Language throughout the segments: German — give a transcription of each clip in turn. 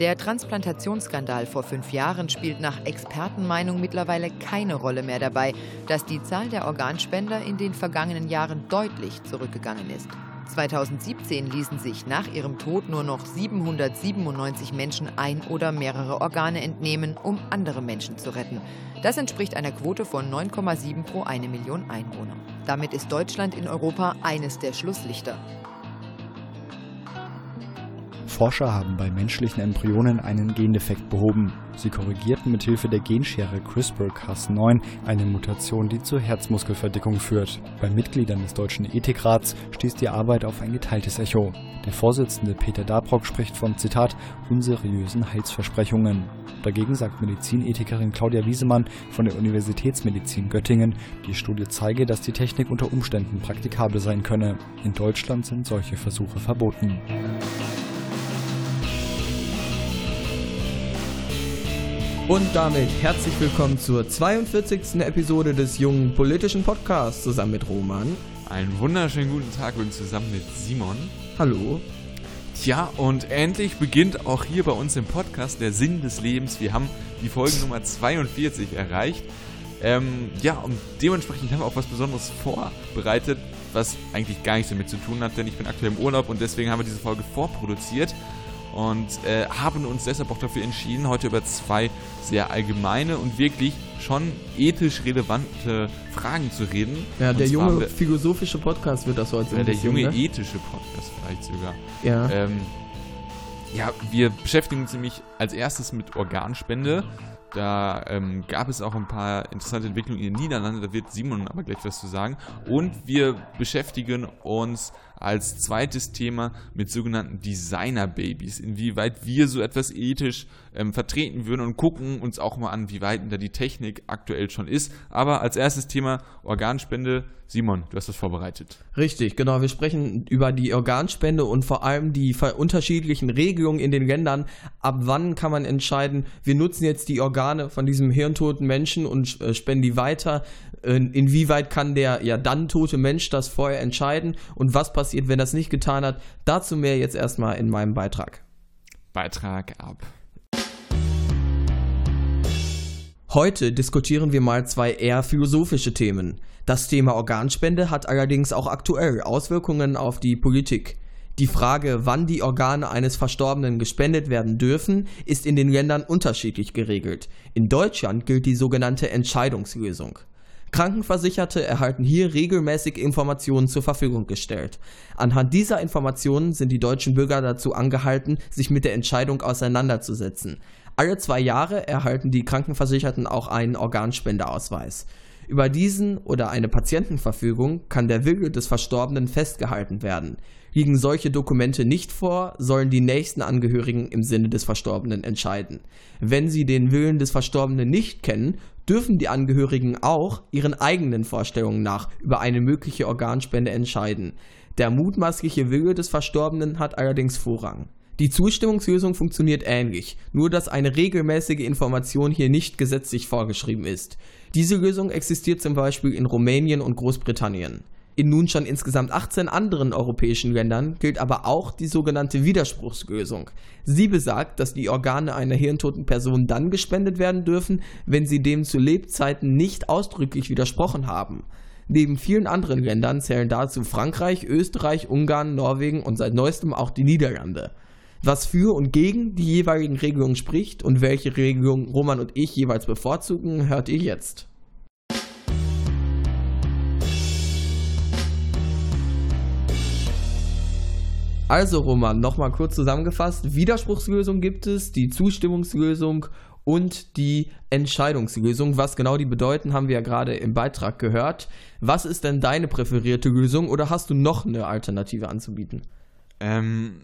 Der Transplantationsskandal vor fünf Jahren spielt nach Expertenmeinung mittlerweile keine Rolle mehr dabei, dass die Zahl der Organspender in den vergangenen Jahren deutlich zurückgegangen ist. 2017 ließen sich nach ihrem Tod nur noch 797 Menschen ein oder mehrere Organe entnehmen, um andere Menschen zu retten. Das entspricht einer Quote von 9,7 pro eine Million Einwohner. Damit ist Deutschland in Europa eines der Schlusslichter. Forscher haben bei menschlichen Embryonen einen Gendefekt behoben. Sie korrigierten mithilfe der Genschere CRISPR-Cas9 eine Mutation, die zur Herzmuskelverdickung führt. Bei Mitgliedern des Deutschen Ethikrats stieß die Arbeit auf ein geteiltes Echo. Der Vorsitzende Peter Dabrock spricht von, Zitat, unseriösen Heilsversprechungen. Dagegen sagt Medizinethikerin Claudia Wiesemann von der Universitätsmedizin Göttingen, die Studie zeige, dass die Technik unter Umständen praktikabel sein könne. In Deutschland sind solche Versuche verboten. Und damit herzlich willkommen zur 42. Episode des jungen politischen Podcasts zusammen mit Roman. Einen wunderschönen guten Tag und zusammen mit Simon. Hallo. Tja, und endlich beginnt auch hier bei uns im Podcast der Sinn des Lebens. Wir haben die Folge Nummer 42 erreicht. Ähm, ja, und dementsprechend haben wir auch was Besonderes vorbereitet, was eigentlich gar nichts damit zu tun hat, denn ich bin aktuell im Urlaub und deswegen haben wir diese Folge vorproduziert und äh, haben uns deshalb auch dafür entschieden, heute über zwei sehr allgemeine und wirklich schon ethisch relevante Fragen zu reden. Ja, der junge philosophische Podcast wird das heute. Ja, der junge ne? ethische Podcast vielleicht sogar. Ja. Ähm, ja, wir beschäftigen uns nämlich als erstes mit Organspende. Da ähm, gab es auch ein paar interessante Entwicklungen in den Niederlanden, da wird Simon aber gleich was zu sagen. Und wir beschäftigen uns als zweites Thema mit sogenannten Designer-Babys. Inwieweit wir so etwas ethisch ähm, vertreten würden und gucken uns auch mal an, wie weit da die Technik aktuell schon ist. Aber als erstes Thema Organspende. Simon, du hast das vorbereitet. Richtig, genau. Wir sprechen über die Organspende und vor allem die unterschiedlichen Regelungen in den Ländern. Ab wann kann man entscheiden, wir nutzen jetzt die Organe von diesem hirntoten Menschen und äh, spenden die weiter? Inwieweit kann der ja dann tote Mensch das vorher entscheiden? Und was passiert, wenn das nicht getan hat? Dazu mehr jetzt erstmal in meinem Beitrag. Beitrag ab. Heute diskutieren wir mal zwei eher philosophische Themen. Das Thema Organspende hat allerdings auch aktuell Auswirkungen auf die Politik. Die Frage, wann die Organe eines Verstorbenen gespendet werden dürfen, ist in den Ländern unterschiedlich geregelt. In Deutschland gilt die sogenannte Entscheidungslösung. Krankenversicherte erhalten hier regelmäßig Informationen zur Verfügung gestellt. Anhand dieser Informationen sind die deutschen Bürger dazu angehalten, sich mit der Entscheidung auseinanderzusetzen. Alle zwei Jahre erhalten die Krankenversicherten auch einen Organspendeausweis. Über diesen oder eine Patientenverfügung kann der Wille des Verstorbenen festgehalten werden. Liegen solche Dokumente nicht vor, sollen die nächsten Angehörigen im Sinne des Verstorbenen entscheiden. Wenn sie den Willen des Verstorbenen nicht kennen, dürfen die Angehörigen auch ihren eigenen Vorstellungen nach über eine mögliche Organspende entscheiden. Der mutmaßliche Wille des Verstorbenen hat allerdings Vorrang. Die Zustimmungslösung funktioniert ähnlich, nur dass eine regelmäßige Information hier nicht gesetzlich vorgeschrieben ist. Diese Lösung existiert zum Beispiel in Rumänien und Großbritannien. In nun schon insgesamt 18 anderen europäischen Ländern gilt aber auch die sogenannte Widerspruchslösung. Sie besagt, dass die Organe einer hirntoten Person dann gespendet werden dürfen, wenn sie dem zu Lebzeiten nicht ausdrücklich widersprochen haben. Neben vielen anderen Ländern zählen dazu Frankreich, Österreich, Ungarn, Norwegen und seit neuestem auch die Niederlande was für und gegen die jeweiligen Regelungen spricht und welche Regelungen Roman und ich jeweils bevorzugen, hört ihr jetzt. Also Roman, nochmal kurz zusammengefasst. Widerspruchslösung gibt es, die Zustimmungslösung und die Entscheidungslösung. Was genau die bedeuten, haben wir ja gerade im Beitrag gehört. Was ist denn deine präferierte Lösung oder hast du noch eine Alternative anzubieten? Ähm,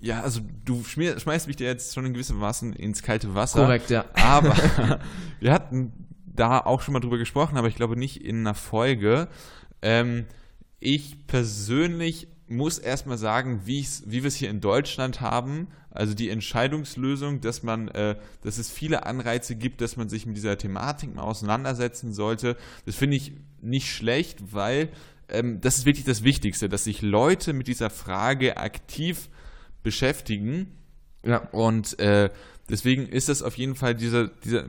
ja, also du schmeißt mich da jetzt schon in gewissem Maßen ins kalte Wasser. Korrekt, ja. Aber wir hatten da auch schon mal drüber gesprochen, aber ich glaube nicht in einer Folge. Ähm, ich persönlich muss erstmal sagen, wie, wie wir es hier in Deutschland haben, also die Entscheidungslösung, dass man, äh, dass es viele Anreize gibt, dass man sich mit dieser Thematik mal auseinandersetzen sollte. Das finde ich nicht schlecht, weil ähm, das ist wirklich das Wichtigste, dass sich Leute mit dieser Frage aktiv beschäftigen Ja. Und äh, deswegen ist das auf jeden Fall dieser, dieser,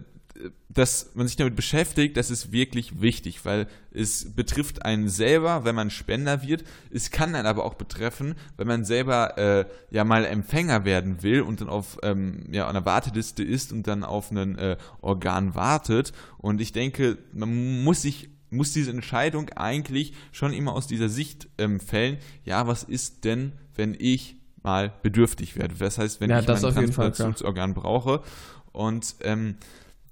dass man sich damit beschäftigt, das ist wirklich wichtig, weil es betrifft einen selber, wenn man Spender wird. Es kann einen aber auch betreffen, wenn man selber äh, ja mal Empfänger werden will und dann auf ähm, ja, einer Warteliste ist und dann auf ein äh, Organ wartet. Und ich denke, man muss sich muss diese Entscheidung eigentlich schon immer aus dieser Sicht ähm, fällen. Ja, was ist denn, wenn ich mal bedürftig werde? Das heißt, wenn ja, ich mein Transplantationsorgan brauche. Und ähm,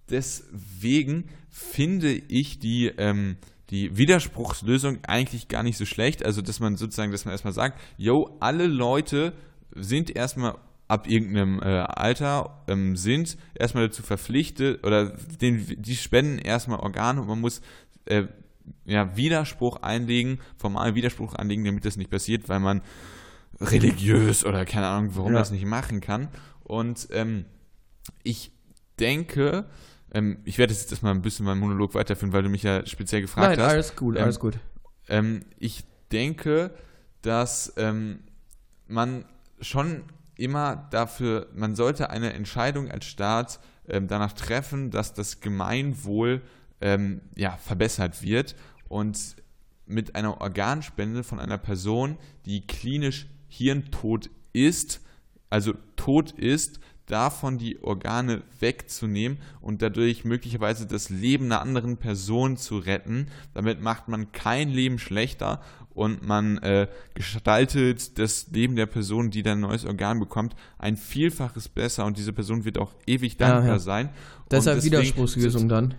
deswegen finde ich die, ähm, die Widerspruchslösung eigentlich gar nicht so schlecht. Also, dass man sozusagen, dass man erstmal sagt, yo, alle Leute sind erstmal ab irgendeinem äh, Alter ähm, sind erstmal dazu verpflichtet oder den, die spenden erstmal Organe und man muss äh, ja, Widerspruch einlegen, formalen Widerspruch einlegen, damit das nicht passiert, weil man religiös oder keine Ahnung, warum ja. das nicht machen kann. Und ähm, ich denke, ähm, ich werde jetzt erstmal ein bisschen meinen Monolog weiterführen, weil du mich ja speziell gefragt Nein, hast. Alles gut, ähm, alles gut. Ähm, ich denke, dass ähm, man schon immer dafür, man sollte eine Entscheidung als Staat ähm, danach treffen, dass das Gemeinwohl ja, verbessert wird und mit einer Organspende von einer Person, die klinisch hirntot ist, also tot ist, davon die Organe wegzunehmen und dadurch möglicherweise das Leben einer anderen Person zu retten. Damit macht man kein Leben schlechter und man äh, gestaltet das Leben der Person, die dann ein neues Organ bekommt, ein Vielfaches besser und diese Person wird auch ewig dankbar ja, ja. sein. Deshalb Widerspruchslösung dann.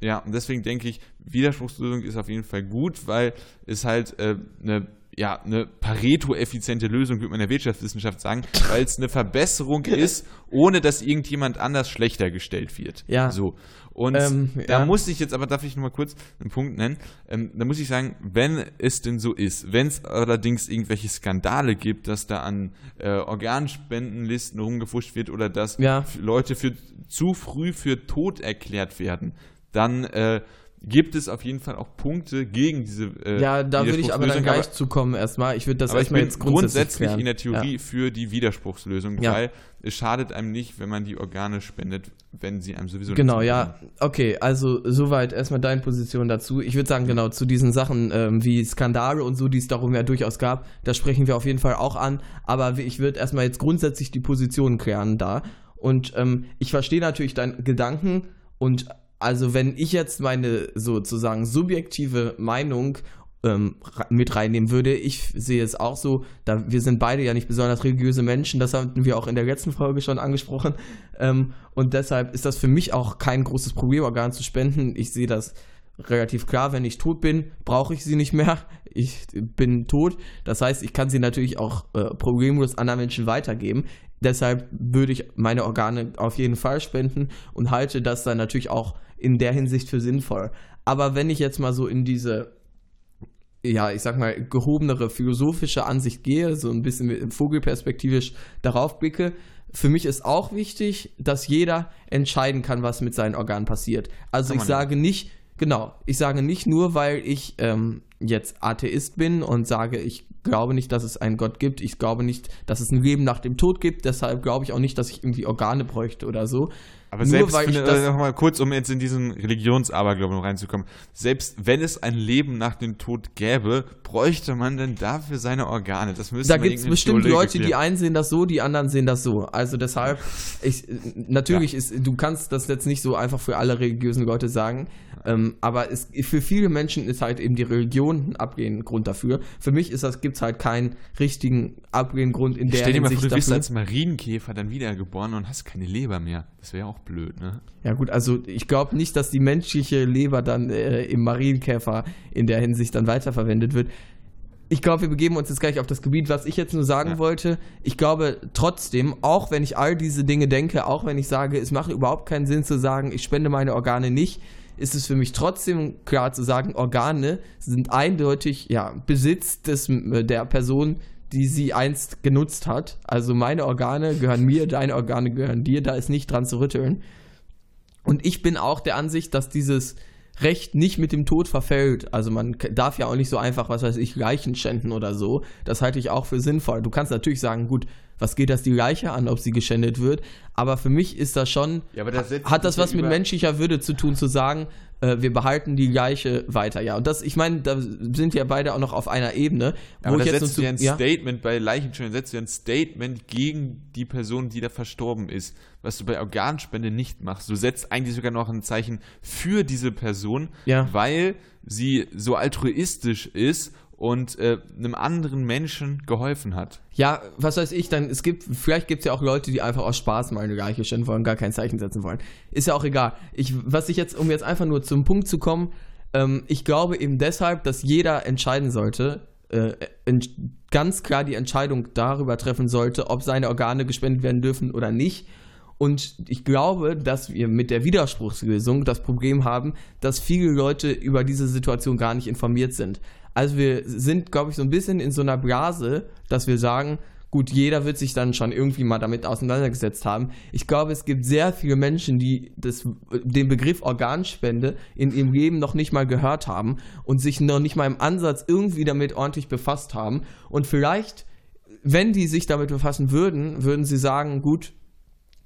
Ja, und deswegen denke ich, Widerspruchslösung ist auf jeden Fall gut, weil es halt äh, eine ja, eine Pareto-effiziente Lösung, würde man in der Wirtschaftswissenschaft sagen, weil es eine Verbesserung ist, ohne dass irgendjemand anders schlechter gestellt wird. Ja. So. Und ähm, da ja. muss ich jetzt, aber darf ich noch mal kurz einen Punkt nennen? Ähm, da muss ich sagen, wenn es denn so ist, wenn es allerdings irgendwelche Skandale gibt, dass da an äh, Organspendenlisten rumgefuscht wird oder dass ja. Leute für zu früh für tot erklärt werden, dann äh, gibt es auf jeden Fall auch Punkte gegen diese. Äh, ja, da würde ich aber dann gleich aber, zukommen erstmal. Ich würde das erstmal jetzt grundsätzlich, grundsätzlich in der Theorie ja. für die Widerspruchslösung, ja. weil es schadet einem nicht, wenn man die Organe spendet, wenn sie einem sowieso Genau, ja. Okay, also soweit erstmal deine Position dazu. Ich würde sagen, genau, zu diesen Sachen ähm, wie Skandale und so, die es darum ja durchaus gab, da sprechen wir auf jeden Fall auch an. Aber ich würde erstmal jetzt grundsätzlich die Positionen klären da. Und ähm, ich verstehe natürlich deinen Gedanken und also wenn ich jetzt meine sozusagen subjektive Meinung ähm, mit reinnehmen würde, ich sehe es auch so, da wir sind beide ja nicht besonders religiöse Menschen, das hatten wir auch in der letzten Folge schon angesprochen. Ähm, und deshalb ist das für mich auch kein großes Problem, Organ zu spenden. Ich sehe das relativ klar, wenn ich tot bin, brauche ich sie nicht mehr. Ich bin tot. Das heißt, ich kann sie natürlich auch äh, problemlos anderen Menschen weitergeben. Deshalb würde ich meine Organe auf jeden Fall spenden und halte das dann natürlich auch in der Hinsicht für sinnvoll. Aber wenn ich jetzt mal so in diese, ja, ich sag mal, gehobenere philosophische Ansicht gehe, so ein bisschen vogelperspektivisch darauf blicke, für mich ist auch wichtig, dass jeder entscheiden kann, was mit seinen Organen passiert. Also ich sage nicht, genau, ich sage nicht nur, weil ich ähm, jetzt Atheist bin und sage, ich glaube nicht, dass es einen Gott gibt. Ich glaube nicht, dass es ein Leben nach dem Tod gibt. Deshalb glaube ich auch nicht, dass ich irgendwie Organe bräuchte oder so. Aber Nur selbst, weil finde, äh, noch mal kurz, um jetzt in diesen Religionsaberglauben reinzukommen, selbst wenn es ein Leben nach dem Tod gäbe, bräuchte man denn dafür seine Organe? Das müsste Da gibt es bestimmt Leute, die einen sehen das so, die anderen sehen das so. Also deshalb, ich, natürlich ja. ist, du kannst das jetzt nicht so einfach für alle religiösen Leute sagen, ähm, aber es, für viele Menschen ist halt eben die Religion ein abgehenden Grund dafür. Für mich ist das, gibt es halt keinen richtigen abgehenden Grund in der Stell dir mal vor, du bist als Marienkäfer dann wiedergeboren und hast keine Leber mehr. Das wäre ja auch blöd, ne? Ja gut, also ich glaube nicht, dass die menschliche Leber dann äh, im Marienkäfer in der Hinsicht dann weiterverwendet wird. Ich glaube, wir begeben uns jetzt gleich auf das Gebiet, was ich jetzt nur sagen ja. wollte. Ich glaube trotzdem, auch wenn ich all diese Dinge denke, auch wenn ich sage, es macht überhaupt keinen Sinn zu sagen, ich spende meine Organe nicht, ist es für mich trotzdem klar zu sagen, Organe sind eindeutig ja, Besitz des, der Person, die sie einst genutzt hat. Also meine Organe gehören mir, deine Organe gehören dir, da ist nicht dran zu rütteln. Und ich bin auch der Ansicht, dass dieses Recht nicht mit dem Tod verfällt. Also man darf ja auch nicht so einfach, was weiß ich, Leichen schänden oder so. Das halte ich auch für sinnvoll. Du kannst natürlich sagen, gut, was geht das die Leiche an, ob sie geschändet wird. Aber für mich ist das schon, Ja, das hat das was mit menschlicher Würde zu tun, zu sagen, äh, wir behalten die Leiche weiter. Ja, und das, ich meine, da sind ja beide auch noch auf einer Ebene, wo Aber ich da jetzt setzt ja ein zu, ja, Statement bei Leichenschändern, setzt du ein Statement gegen die Person, die da verstorben ist, was du bei Organspende nicht machst. Du setzt eigentlich sogar noch ein Zeichen für diese Person, Ja. weil sie so altruistisch ist und äh, einem anderen Menschen geholfen hat. Ja, was weiß ich, dann, es gibt, vielleicht gibt es ja auch Leute, die einfach aus Spaß mal eine Leiche stellen wollen, gar kein Zeichen setzen wollen. Ist ja auch egal. Ich, was ich jetzt, um jetzt einfach nur zum Punkt zu kommen, ähm, ich glaube eben deshalb, dass jeder entscheiden sollte, äh, ganz klar die Entscheidung darüber treffen sollte, ob seine Organe gespendet werden dürfen oder nicht. Und ich glaube, dass wir mit der Widerspruchslösung das Problem haben, dass viele Leute über diese Situation gar nicht informiert sind. Also wir sind, glaube ich, so ein bisschen in so einer Blase, dass wir sagen, gut, jeder wird sich dann schon irgendwie mal damit auseinandergesetzt haben. Ich glaube, es gibt sehr viele Menschen, die das, den Begriff Organspende in ihrem Leben noch nicht mal gehört haben und sich noch nicht mal im Ansatz irgendwie damit ordentlich befasst haben. Und vielleicht, wenn die sich damit befassen würden, würden sie sagen, gut,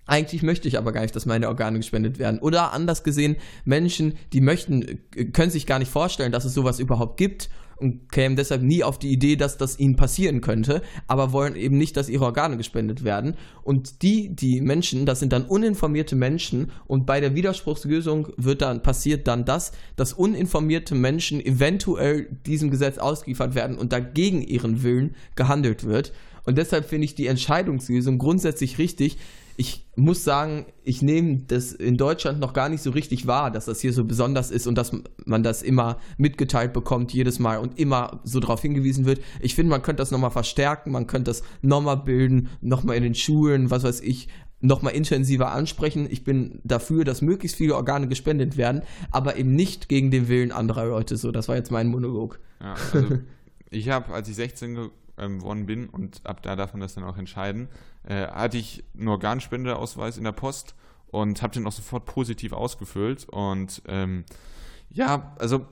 eigentlich möchte ich aber gar nicht, dass meine Organe gespendet werden. Oder anders gesehen, Menschen, die möchten, äh, können sich gar nicht vorstellen, dass es sowas überhaupt gibt und kämen deshalb nie auf die Idee, dass das ihnen passieren könnte, aber wollen eben nicht, dass ihre Organe gespendet werden. Und die, die Menschen, das sind dann uninformierte Menschen und bei der Widerspruchslösung wird dann, passiert dann das, dass uninformierte Menschen eventuell diesem Gesetz ausgeliefert werden und dagegen ihren Willen gehandelt wird. Und deshalb finde ich die Entscheidungslösung grundsätzlich richtig. Ich muss sagen, ich nehme das in Deutschland noch gar nicht so richtig wahr, dass das hier so besonders ist und dass man das immer mitgeteilt bekommt, jedes Mal und immer so darauf hingewiesen wird. Ich finde, man könnte das nochmal verstärken, man könnte das nochmal bilden, nochmal in den Schulen, was weiß ich, nochmal intensiver ansprechen. Ich bin dafür, dass möglichst viele Organe gespendet werden, aber eben nicht gegen den Willen anderer Leute. So, das war jetzt mein Monolog. Ja, also ich habe, als ich 16 ge- ähm, geworden bin und ab da darf man das dann auch entscheiden, äh, hatte ich einen Organspendeausweis in der Post und habe den auch sofort positiv ausgefüllt. Und ähm, ja, also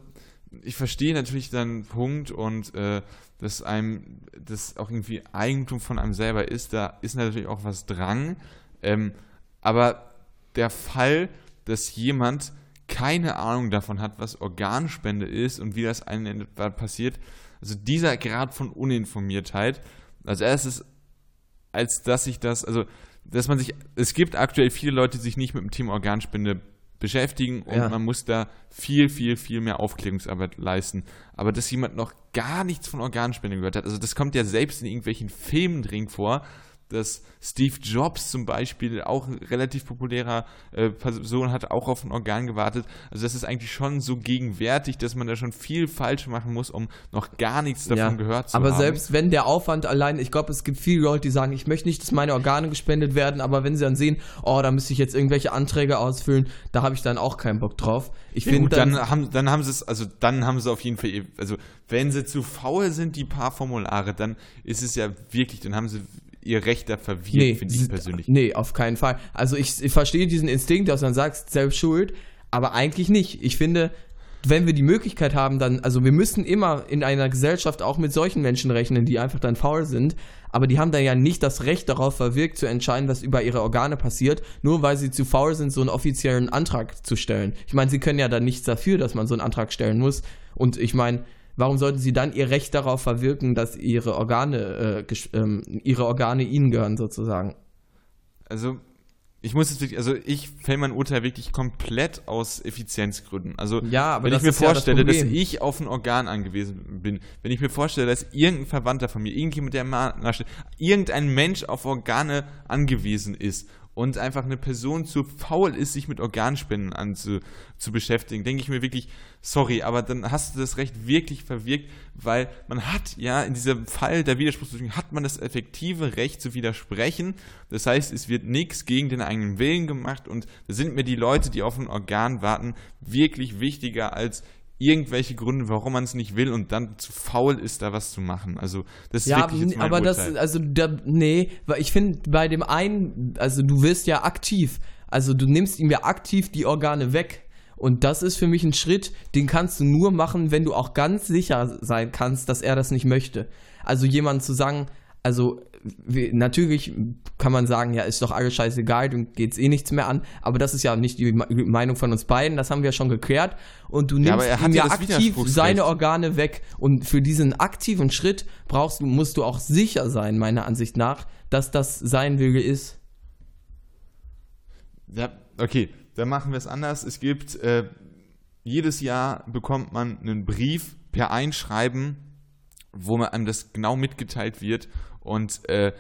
ich verstehe natürlich deinen Punkt und äh, dass einem das auch irgendwie Eigentum von einem selber ist, da ist natürlich auch was dran. Ähm, aber der Fall, dass jemand keine Ahnung davon hat, was Organspende ist und wie das einem passiert, also dieser Grad von Uninformiertheit, als erstes, als dass sich das, also dass man sich, es gibt aktuell viele Leute, die sich nicht mit dem Thema Organspende beschäftigen und Ja. man muss da viel, viel, viel mehr Aufklärungsarbeit leisten. Aber dass jemand noch gar nichts von Organspende gehört hat, also das kommt ja selbst in irgendwelchen Filmen drin vor, dass Steve Jobs zum Beispiel, auch ein relativ populärer äh, Person, hat auch auf ein Organ gewartet. Also das ist eigentlich schon so gegenwärtig, dass man da schon viel falsch machen muss, um noch gar nichts davon gehört zu aber haben. selbst wenn der Aufwand allein, ich glaube, es gibt viele Leute, die sagen, ich möchte nicht, dass meine Organe gespendet werden, aber wenn sie dann sehen, oh, da müsste ich jetzt irgendwelche Anträge ausfüllen, da habe ich dann auch keinen Bock drauf. Ich Ja, finde dann, dann, haben, dann haben sie es, also dann haben sie auf jeden Fall, also wenn sie zu faul sind, die paar Formulare, dann ist es ja wirklich, dann haben sie ihr Recht da verwirrt, nee, finde ich persönlich. nee, auf keinen Fall. Also ich, ich verstehe diesen Instinkt, dass man sagt, selbst schuld, aber eigentlich nicht. Ich finde, wenn wir die Möglichkeit haben, dann, also wir müssen immer in einer Gesellschaft auch mit solchen Menschen rechnen, die einfach dann faul sind, aber die haben dann ja nicht das Recht darauf verwirkt, zu entscheiden, was über ihre Organe passiert, nur weil sie zu faul sind, so einen offiziellen Antrag zu stellen. Ich meine, sie können ja dann nichts dafür, dass man so einen Antrag stellen muss. Und ich meine, warum sollten sie dann ihr Recht darauf verwirken, dass ihre Organe, äh, ähm, ihre Organe ihnen gehören, sozusagen? Also, ich muss jetzt wirklich, also ich fäll mein Urteil wirklich komplett aus Effizienzgründen. Also, Ja, aber wenn ich mir ist ja das vorstelle, dass ich auf ein Organ angewiesen bin, wenn ich mir vorstelle, dass irgendein Verwandter von mir, irgendjemand, der mal nachsteht, irgendein Mensch auf Organe angewiesen ist und einfach eine Person zu faul ist, sich mit Organspenden anzu, zu beschäftigen, denke ich mir wirklich, sorry, aber dann hast du das Recht wirklich verwirkt, weil man hat ja in diesem Fall der Widerspruchsbeziehung hat man das effektive Recht zu widersprechen. Das heißt, es wird nichts gegen den eigenen Willen gemacht und da sind mir die Leute, die auf ein Organ warten, wirklich wichtiger als irgendwelche Gründe, warum man es nicht will und dann zu faul ist, da was zu machen. Also das ist Ja, wirklich jetzt mein aber Urteil. das, also, da, nee, weil ich finde, bei dem einen, also du wirst ja aktiv, also du nimmst ihm ja aktiv die Organe weg. Und das ist für mich ein Schritt, den kannst du nur machen, wenn du auch ganz sicher sein kannst, dass er das nicht möchte. Also jemand zu sagen, also natürlich kann man sagen, ja, ist doch alles scheißegal, dann geht's eh nichts mehr an, aber das ist ja nicht die Meinung von uns beiden, das haben wir schon geklärt und du nimmst ja, ihm ja aktiv seine Organe weg und für diesen aktiven Schritt brauchst du, musst du auch sicher sein, meiner Ansicht nach, dass das sein Wille ist. Ja, okay, dann machen wir es anders. Es gibt, äh, jedes Jahr bekommt man einen Brief per Einschreiben, wo man einem das genau mitgeteilt wird und äh,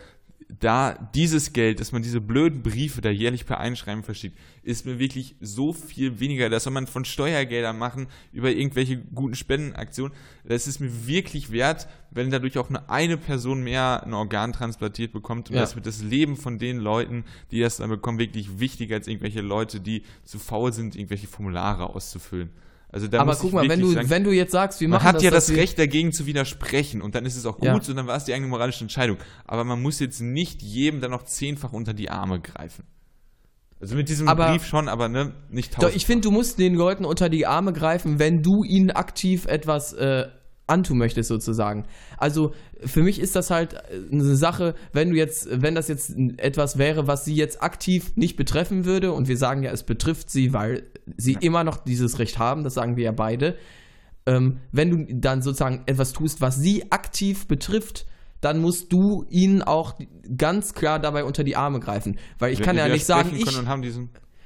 da dieses Geld, dass man diese blöden Briefe da jährlich per Einschreiben verschickt, ist mir wirklich so viel weniger. Das soll man von Steuergeldern machen über irgendwelche guten Spendenaktionen. Das ist mir wirklich wert, wenn dadurch auch eine, eine Person mehr ein Organ transplantiert bekommt. Und ja. das wird das Leben von den Leuten, die das dann bekommen, wirklich wichtiger als irgendwelche Leute, die zu faul sind, irgendwelche Formulare auszufüllen. Also aber guck mal, wenn du, sagen, wenn du jetzt sagst, wir machen Man hat das, ja das Recht dagegen zu widersprechen und dann ist es auch gut ja. und dann war es die eigene moralische Entscheidung. Aber man muss jetzt nicht jedem dann noch zehnfach unter die Arme greifen. Also mit diesem aber, Brief schon, aber ne, nicht tausend. Doch, ich finde, du musst den Leuten unter die Arme greifen, wenn du ihnen aktiv etwas äh, antun möchtest sozusagen. Also für mich ist das halt eine Sache, wenn du jetzt, wenn das jetzt etwas wäre, was sie jetzt aktiv nicht betreffen würde und wir sagen ja, es betrifft sie, weil sie immer noch dieses Recht haben, das sagen wir ja beide. Ähm, wenn du dann sozusagen etwas tust, was sie aktiv betrifft, dann musst du ihnen auch ganz klar dabei unter die Arme greifen, weil ich kann ja nicht sagen, ich.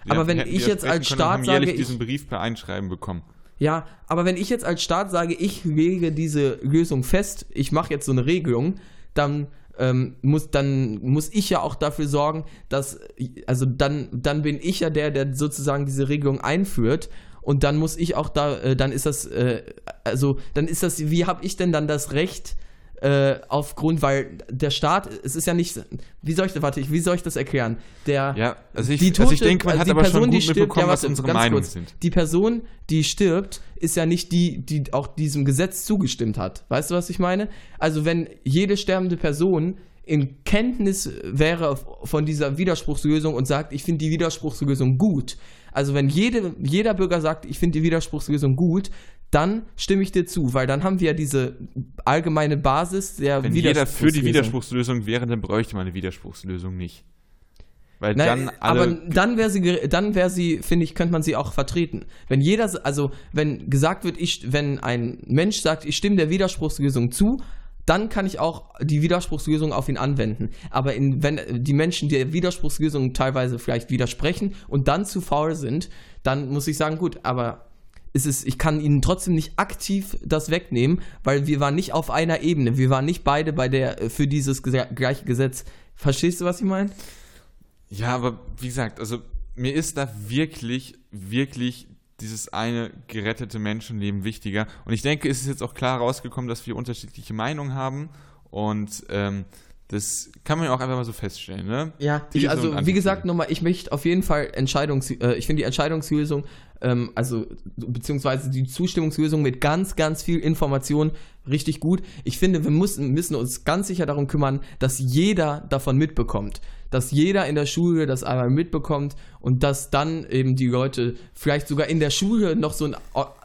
Aber wenn ich jetzt als Staat sage, ich diesen Brief per Einschreiben bekommen. Ja, aber wenn ich jetzt als Staat sage, ich lege diese Lösung fest, ich mache jetzt so eine Regelung, dann ähm, muss dann muss ich ja auch dafür sorgen, dass also dann dann bin ich ja der, der sozusagen diese Regelung einführt und dann muss ich auch da, äh, dann ist das äh, also dann ist das, wie habe ich denn dann das Recht äh, aufgrund, weil der Staat, es ist ja nicht, wie soll ich, warte, wie soll ich das erklären? Der, ja, also ich, die Tote, also ich denke, man hat aber Person, schon gut stirbt, ja, was unsere Meinungen kurz, sind. Die Person, die stirbt, ist ja nicht die, die auch diesem Gesetz zugestimmt hat. Weißt du, was ich meine? Also wenn jede sterbende Person in Kenntnis wäre von dieser Widerspruchslösung und sagt, ich finde die Widerspruchslösung gut. Also wenn jede, jeder Bürger sagt, ich finde die Widerspruchslösung gut, dann stimme ich dir zu, weil dann haben wir ja diese allgemeine Basis der Wenn jeder für die Widerspruchslösung wäre, dann bräuchte man eine Widerspruchslösung nicht. Weil Nein, dann alle aber dann wäre sie, dann wäre sie, finde ich, könnte man sie auch vertreten. Wenn jeder, also wenn gesagt wird, ich, wenn ein Mensch sagt, ich stimme der Widerspruchslösung zu, dann kann ich auch die Widerspruchslösung auf ihn anwenden. Aber in, wenn die Menschen der Widerspruchslösung teilweise vielleicht widersprechen und dann zu faul sind, dann muss ich sagen, gut, aber ist es, ich kann ihnen trotzdem nicht aktiv das wegnehmen, weil wir waren nicht auf einer Ebene. Wir waren nicht beide bei der, äh, für dieses gleiche Gesetz. Verstehst du, was ich meine? Ja, aber wie gesagt, also mir ist da wirklich, wirklich dieses eine gerettete Menschenleben wichtiger. Und ich denke, es ist jetzt auch klar rausgekommen, dass wir unterschiedliche Meinungen haben. Und ähm, das kann man ja auch einfach mal so feststellen, ne? Ja, ich, also wie gesagt, nochmal, ich möchte auf jeden Fall Entscheidungs, äh, ich finde die Entscheidungslösung, ähm, also beziehungsweise die Zustimmungslösung mit ganz, ganz viel Information richtig gut. Ich finde, wir müssen, müssen uns ganz sicher darum kümmern, dass jeder davon mitbekommt dass jeder in der Schule das einmal mitbekommt und dass dann eben die Leute vielleicht sogar in der Schule noch so einen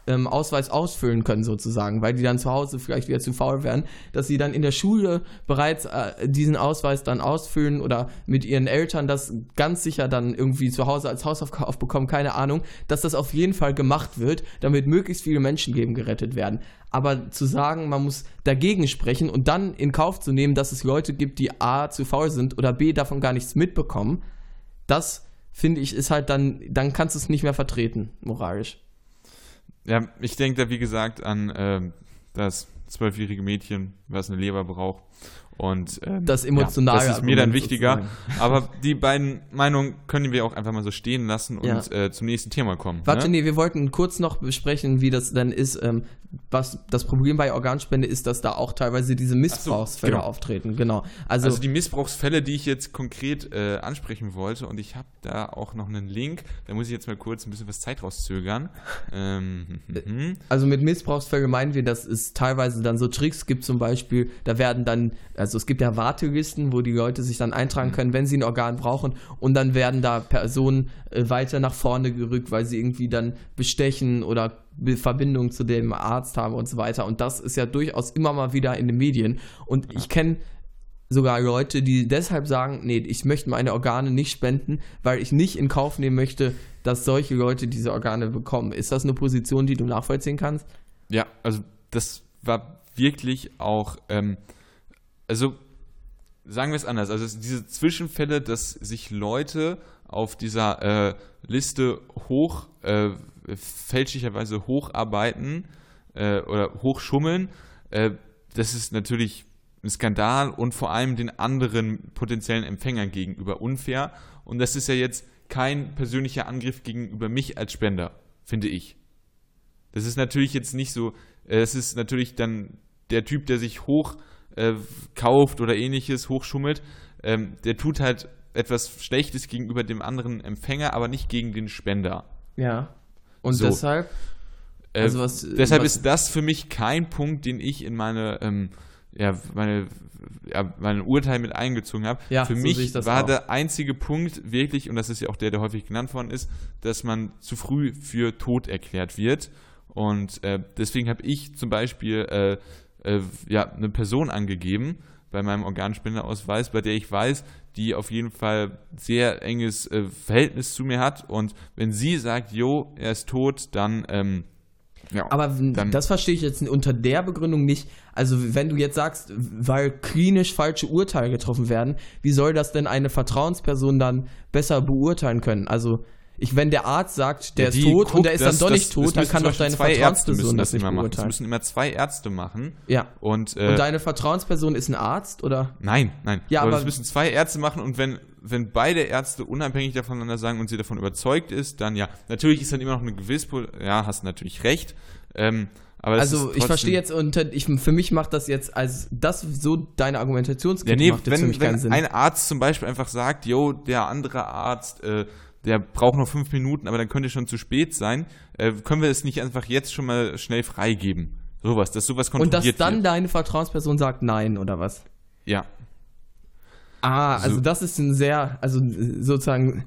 ähm, Ausweis ausfüllen können sozusagen, weil die dann zu Hause vielleicht wieder zu faul werden, dass sie dann in der Schule bereits äh, diesen Ausweis dann ausfüllen oder mit ihren Eltern das ganz sicher dann irgendwie zu Hause als Hausaufgabe bekommen, keine Ahnung, dass das auf jeden Fall gemacht wird, damit möglichst viele Menschenleben gerettet werden. Aber zu sagen, man muss dagegen sprechen und dann in Kauf zu nehmen, dass es Leute gibt, die A zu faul sind oder B davon gar nichts mitbekommen, das finde ich ist halt dann, dann kannst du es nicht mehr vertreten, moralisch. Ja, ich denke da wie gesagt an äh, das zwölfjährige Mädchen, was eine Leber braucht. Und ähm, das emotionale. Ja, das ist mir dann wichtiger. Aber die beiden Meinungen können wir auch einfach mal so stehen lassen und ja. äh, zum nächsten Thema kommen. Warte, ne? nee, wir wollten kurz noch besprechen, wie das dann ist. Ähm, was das Problem bei Organspende ist, dass da auch teilweise diese Missbrauchsfälle so, genau. auftreten. Genau. Also, also, die Missbrauchsfälle, die ich jetzt konkret äh, ansprechen wollte, und ich habe da auch noch einen Link. Da muss ich jetzt mal kurz ein bisschen was Zeit rauszögern. Ähm, mhm. also mit Missbrauchsfällen meinen wir, dass es teilweise dann so Tricks gibt, zum Beispiel, da werden dann also es gibt ja Wartelisten, wo die Leute sich dann eintragen mhm. können, wenn sie ein Organ brauchen und dann werden da Personen äh, weiter nach vorne gerückt, weil sie irgendwie dann bestechen oder Verbindung zu dem Arzt haben und so weiter. Und das ist ja durchaus immer mal wieder in den Medien. Und ich kenne sogar Leute, die deshalb sagen, nee, ich möchte meine Organe nicht spenden, weil ich nicht in Kauf nehmen möchte, dass solche Leute diese Organe bekommen. Ist das eine Position, die du nachvollziehen kannst? Ja, also das war wirklich auch, ähm, also sagen wir es anders, also diese Zwischenfälle, dass sich Leute auf dieser äh, Liste hoch, äh, fälschlicherweise hocharbeiten äh, oder hochschummeln, äh, das ist natürlich ein Skandal und vor allem den anderen potenziellen Empfängern gegenüber unfair. Und das ist ja jetzt kein persönlicher Angriff gegenüber mich als Spender, finde ich. Das ist natürlich jetzt nicht so, äh, es ist natürlich dann der Typ, der sich hoch äh, kauft oder ähnliches, hochschummelt, ähm, der tut halt etwas Schlechtes gegenüber dem anderen Empfänger, aber nicht gegen den Spender. Ja. Und so. deshalb? Äh, also was, deshalb was, ist das für mich kein Punkt, den ich in meine, ähm, ja, meine, ja, mein Urteil mit eingezogen habe. Ja, für so mich war auch. der einzige Punkt wirklich, und das ist ja auch der, der häufig genannt worden ist, dass man zu früh für tot erklärt wird. Und äh, deswegen habe ich zum Beispiel äh, äh, ja, eine Person angegeben bei meinem Organspenderausweis, bei der ich weiß, die auf jeden Fall sehr enges äh, Verhältnis zu mir hat. Und wenn sie sagt, jo, er ist tot, dann ähm, ja, aber dann, das verstehe ich jetzt unter der Begründung nicht. Also, wenn du jetzt sagst, weil klinisch falsche Urteile getroffen werden, wie soll das denn eine Vertrauensperson dann besser beurteilen können? Also, ich, wenn der Arzt sagt, der ja, ist tot guckt, und der ist dann doch nicht tot, dann kann doch deine Vertrauensperson das nicht immer machen. Das müssen immer zwei Ärzte machen. Ja. Und, äh, und deine Vertrauensperson ist ein Arzt, oder? Nein, nein. Ja, aber, aber das müssen zwei Ärzte machen und wenn, wenn beide Ärzte unabhängig voneinander sagen und sie davon überzeugt ist, dann ja. Natürlich ist dann immer noch eine gewisse, ja, hast natürlich recht. Ähm, also ich verstehe jetzt unter, ich, für mich macht das jetzt als das so deine Argumentationskette ja, nee, macht wenn, für mich wenn keinen Sinn. ein Arzt zum Beispiel einfach sagt, jo, der andere Arzt äh, der braucht noch fünf Minuten, aber dann könnte schon zu spät sein. Äh, können wir es nicht einfach jetzt schon mal schnell freigeben? Sowas, dass sowas kontrolliert Und dass dann wird. deine Vertrauensperson sagt nein, oder was? Ja. Ah, also so. das ist ein sehr, also sozusagen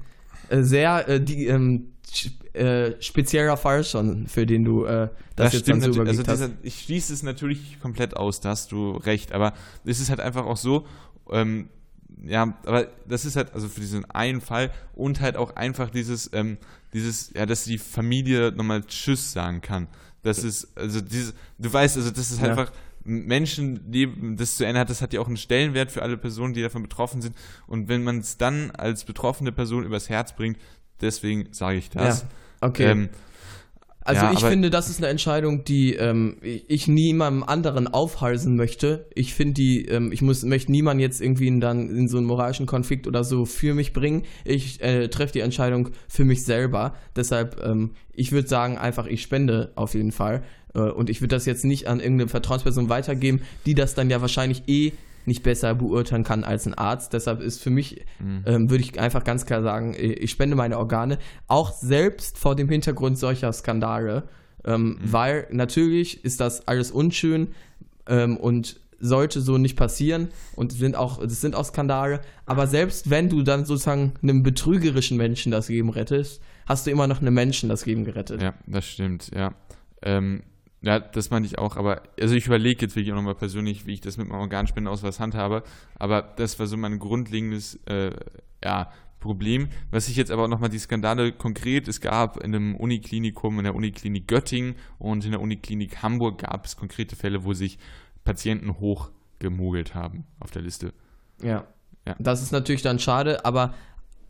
äh, sehr äh, die, ähm, äh, spezieller Fall schon, für den du äh, das, das jetzt stimmt, dann so also dieser, Ich schließe es natürlich komplett aus, da hast du recht, aber es ist halt einfach auch so, ähm, ja, aber das ist halt, also für diesen einen Fall und halt auch einfach dieses, ähm, dieses, ja, dass die Familie nochmal Tschüss sagen kann. Das ist, also dieses, du weißt, also das ist halt ja. einfach Menschenleben, das zu Ende hat, das hat ja auch einen Stellenwert für alle Personen, die davon betroffen sind. Und wenn man es dann als betroffene Person übers Herz bringt, deswegen sage ich das. Ja, okay. Ähm, also ja, ich finde, das ist eine Entscheidung, die ähm, ich niemandem anderen aufhalsen möchte. Ich finde die, ähm, ich muss, möchte niemanden jetzt irgendwie in, dann in so einen moralischen Konflikt oder so für mich bringen. Ich äh, treffe die Entscheidung für mich selber. Deshalb, ähm, ich würde sagen, einfach ich spende auf jeden Fall. Äh, und ich würde das jetzt nicht an irgendeine Vertrauensperson weitergeben, die das dann ja wahrscheinlich eh nicht besser beurteilen kann als ein Arzt. Deshalb ist für mich, mhm. ähm, würde ich einfach ganz klar sagen, ich spende meine Organe, auch selbst vor dem Hintergrund solcher Skandale, ähm, mhm. weil natürlich ist das alles unschön ähm, und sollte so nicht passieren und sind auch, das sind auch Skandale, aber selbst wenn du dann sozusagen einem betrügerischen Menschen das Leben rettest, hast du immer noch einem Menschen das Leben gerettet. Ja, das stimmt, ja. Ähm, ja, das meinte ich auch, aber also ich überlege jetzt wirklich auch nochmal persönlich, wie ich das mit meinem Organspendeausweis handhabe, aber das war so mein grundlegendes äh, ja, Problem. Was ich jetzt aber auch nochmal die Skandale konkret, es gab in einem Uniklinikum, in der Uniklinik Göttingen und in der Uniklinik Hamburg gab es konkrete Fälle, wo sich Patienten hochgemogelt haben auf der Liste. Ja. ja. Das ist natürlich dann schade, aber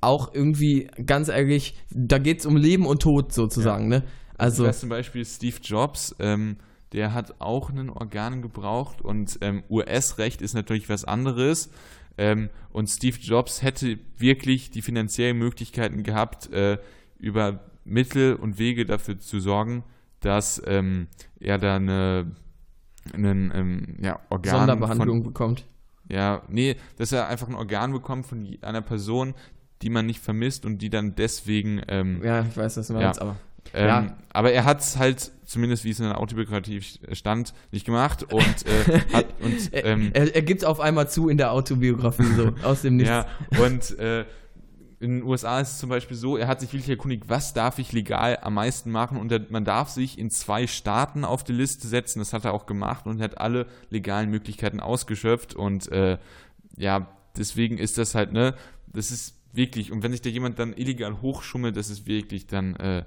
auch irgendwie, ganz ehrlich, da geht es um Leben und Tod sozusagen, ja. ne? Also weiß zum Beispiel Steve Jobs, ähm, der hat auch einen Organ gebraucht und ähm, US-Recht ist natürlich was anderes. Ähm, und Steve Jobs hätte wirklich die finanziellen Möglichkeiten gehabt, äh, über Mittel und Wege dafür zu sorgen, dass ähm, er da eine einen ähm, ja, Organ Sonderbehandlung von, bekommt. Ja, nee, dass er einfach ein Organ bekommt von einer Person, die man nicht vermisst und die dann deswegen. Ähm, ja, ich weiß, was du meinst, ja, aber. Ähm, ja. Aber er hat es halt, zumindest wie es in der Autobiografie stand, nicht gemacht und, äh, hat, und ähm, er, er gibt auf einmal zu in der Autobiografie so aus dem Nichts. Ja, und äh, in den USA ist es zum Beispiel so, er hat sich wirklich erkundigt, was darf ich legal am meisten machen und er, man darf sich in zwei Staaten auf die Liste setzen, das hat er auch gemacht und hat alle legalen Möglichkeiten ausgeschöpft und äh, ja, deswegen ist das halt, ne, das ist wirklich, und wenn sich da jemand dann illegal hochschummelt, das ist wirklich dann, äh,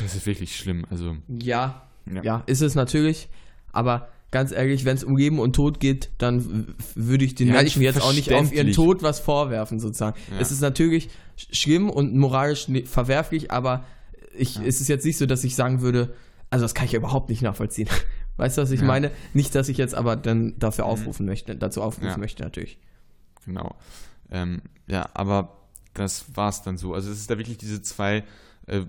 das ist wirklich schlimm. Also. Ja, ja, ja ist es natürlich, aber ganz ehrlich, wenn es um Leben und Tod geht, dann würde ich den ja, Menschen jetzt auch nicht auf ihren Tod was vorwerfen, sozusagen. Ja. Es ist natürlich schlimm und moralisch verwerflich, aber ich, ja. es ist jetzt nicht so, dass ich sagen würde, also das kann ich ja überhaupt nicht nachvollziehen. Weißt du, was ich meine? Nicht, dass ich jetzt aber dann dafür mhm. aufrufen möchte, dazu aufrufen möchte, natürlich. Genau. Ähm, ja, aber das war es dann so. Also es ist da wirklich diese zwei äh,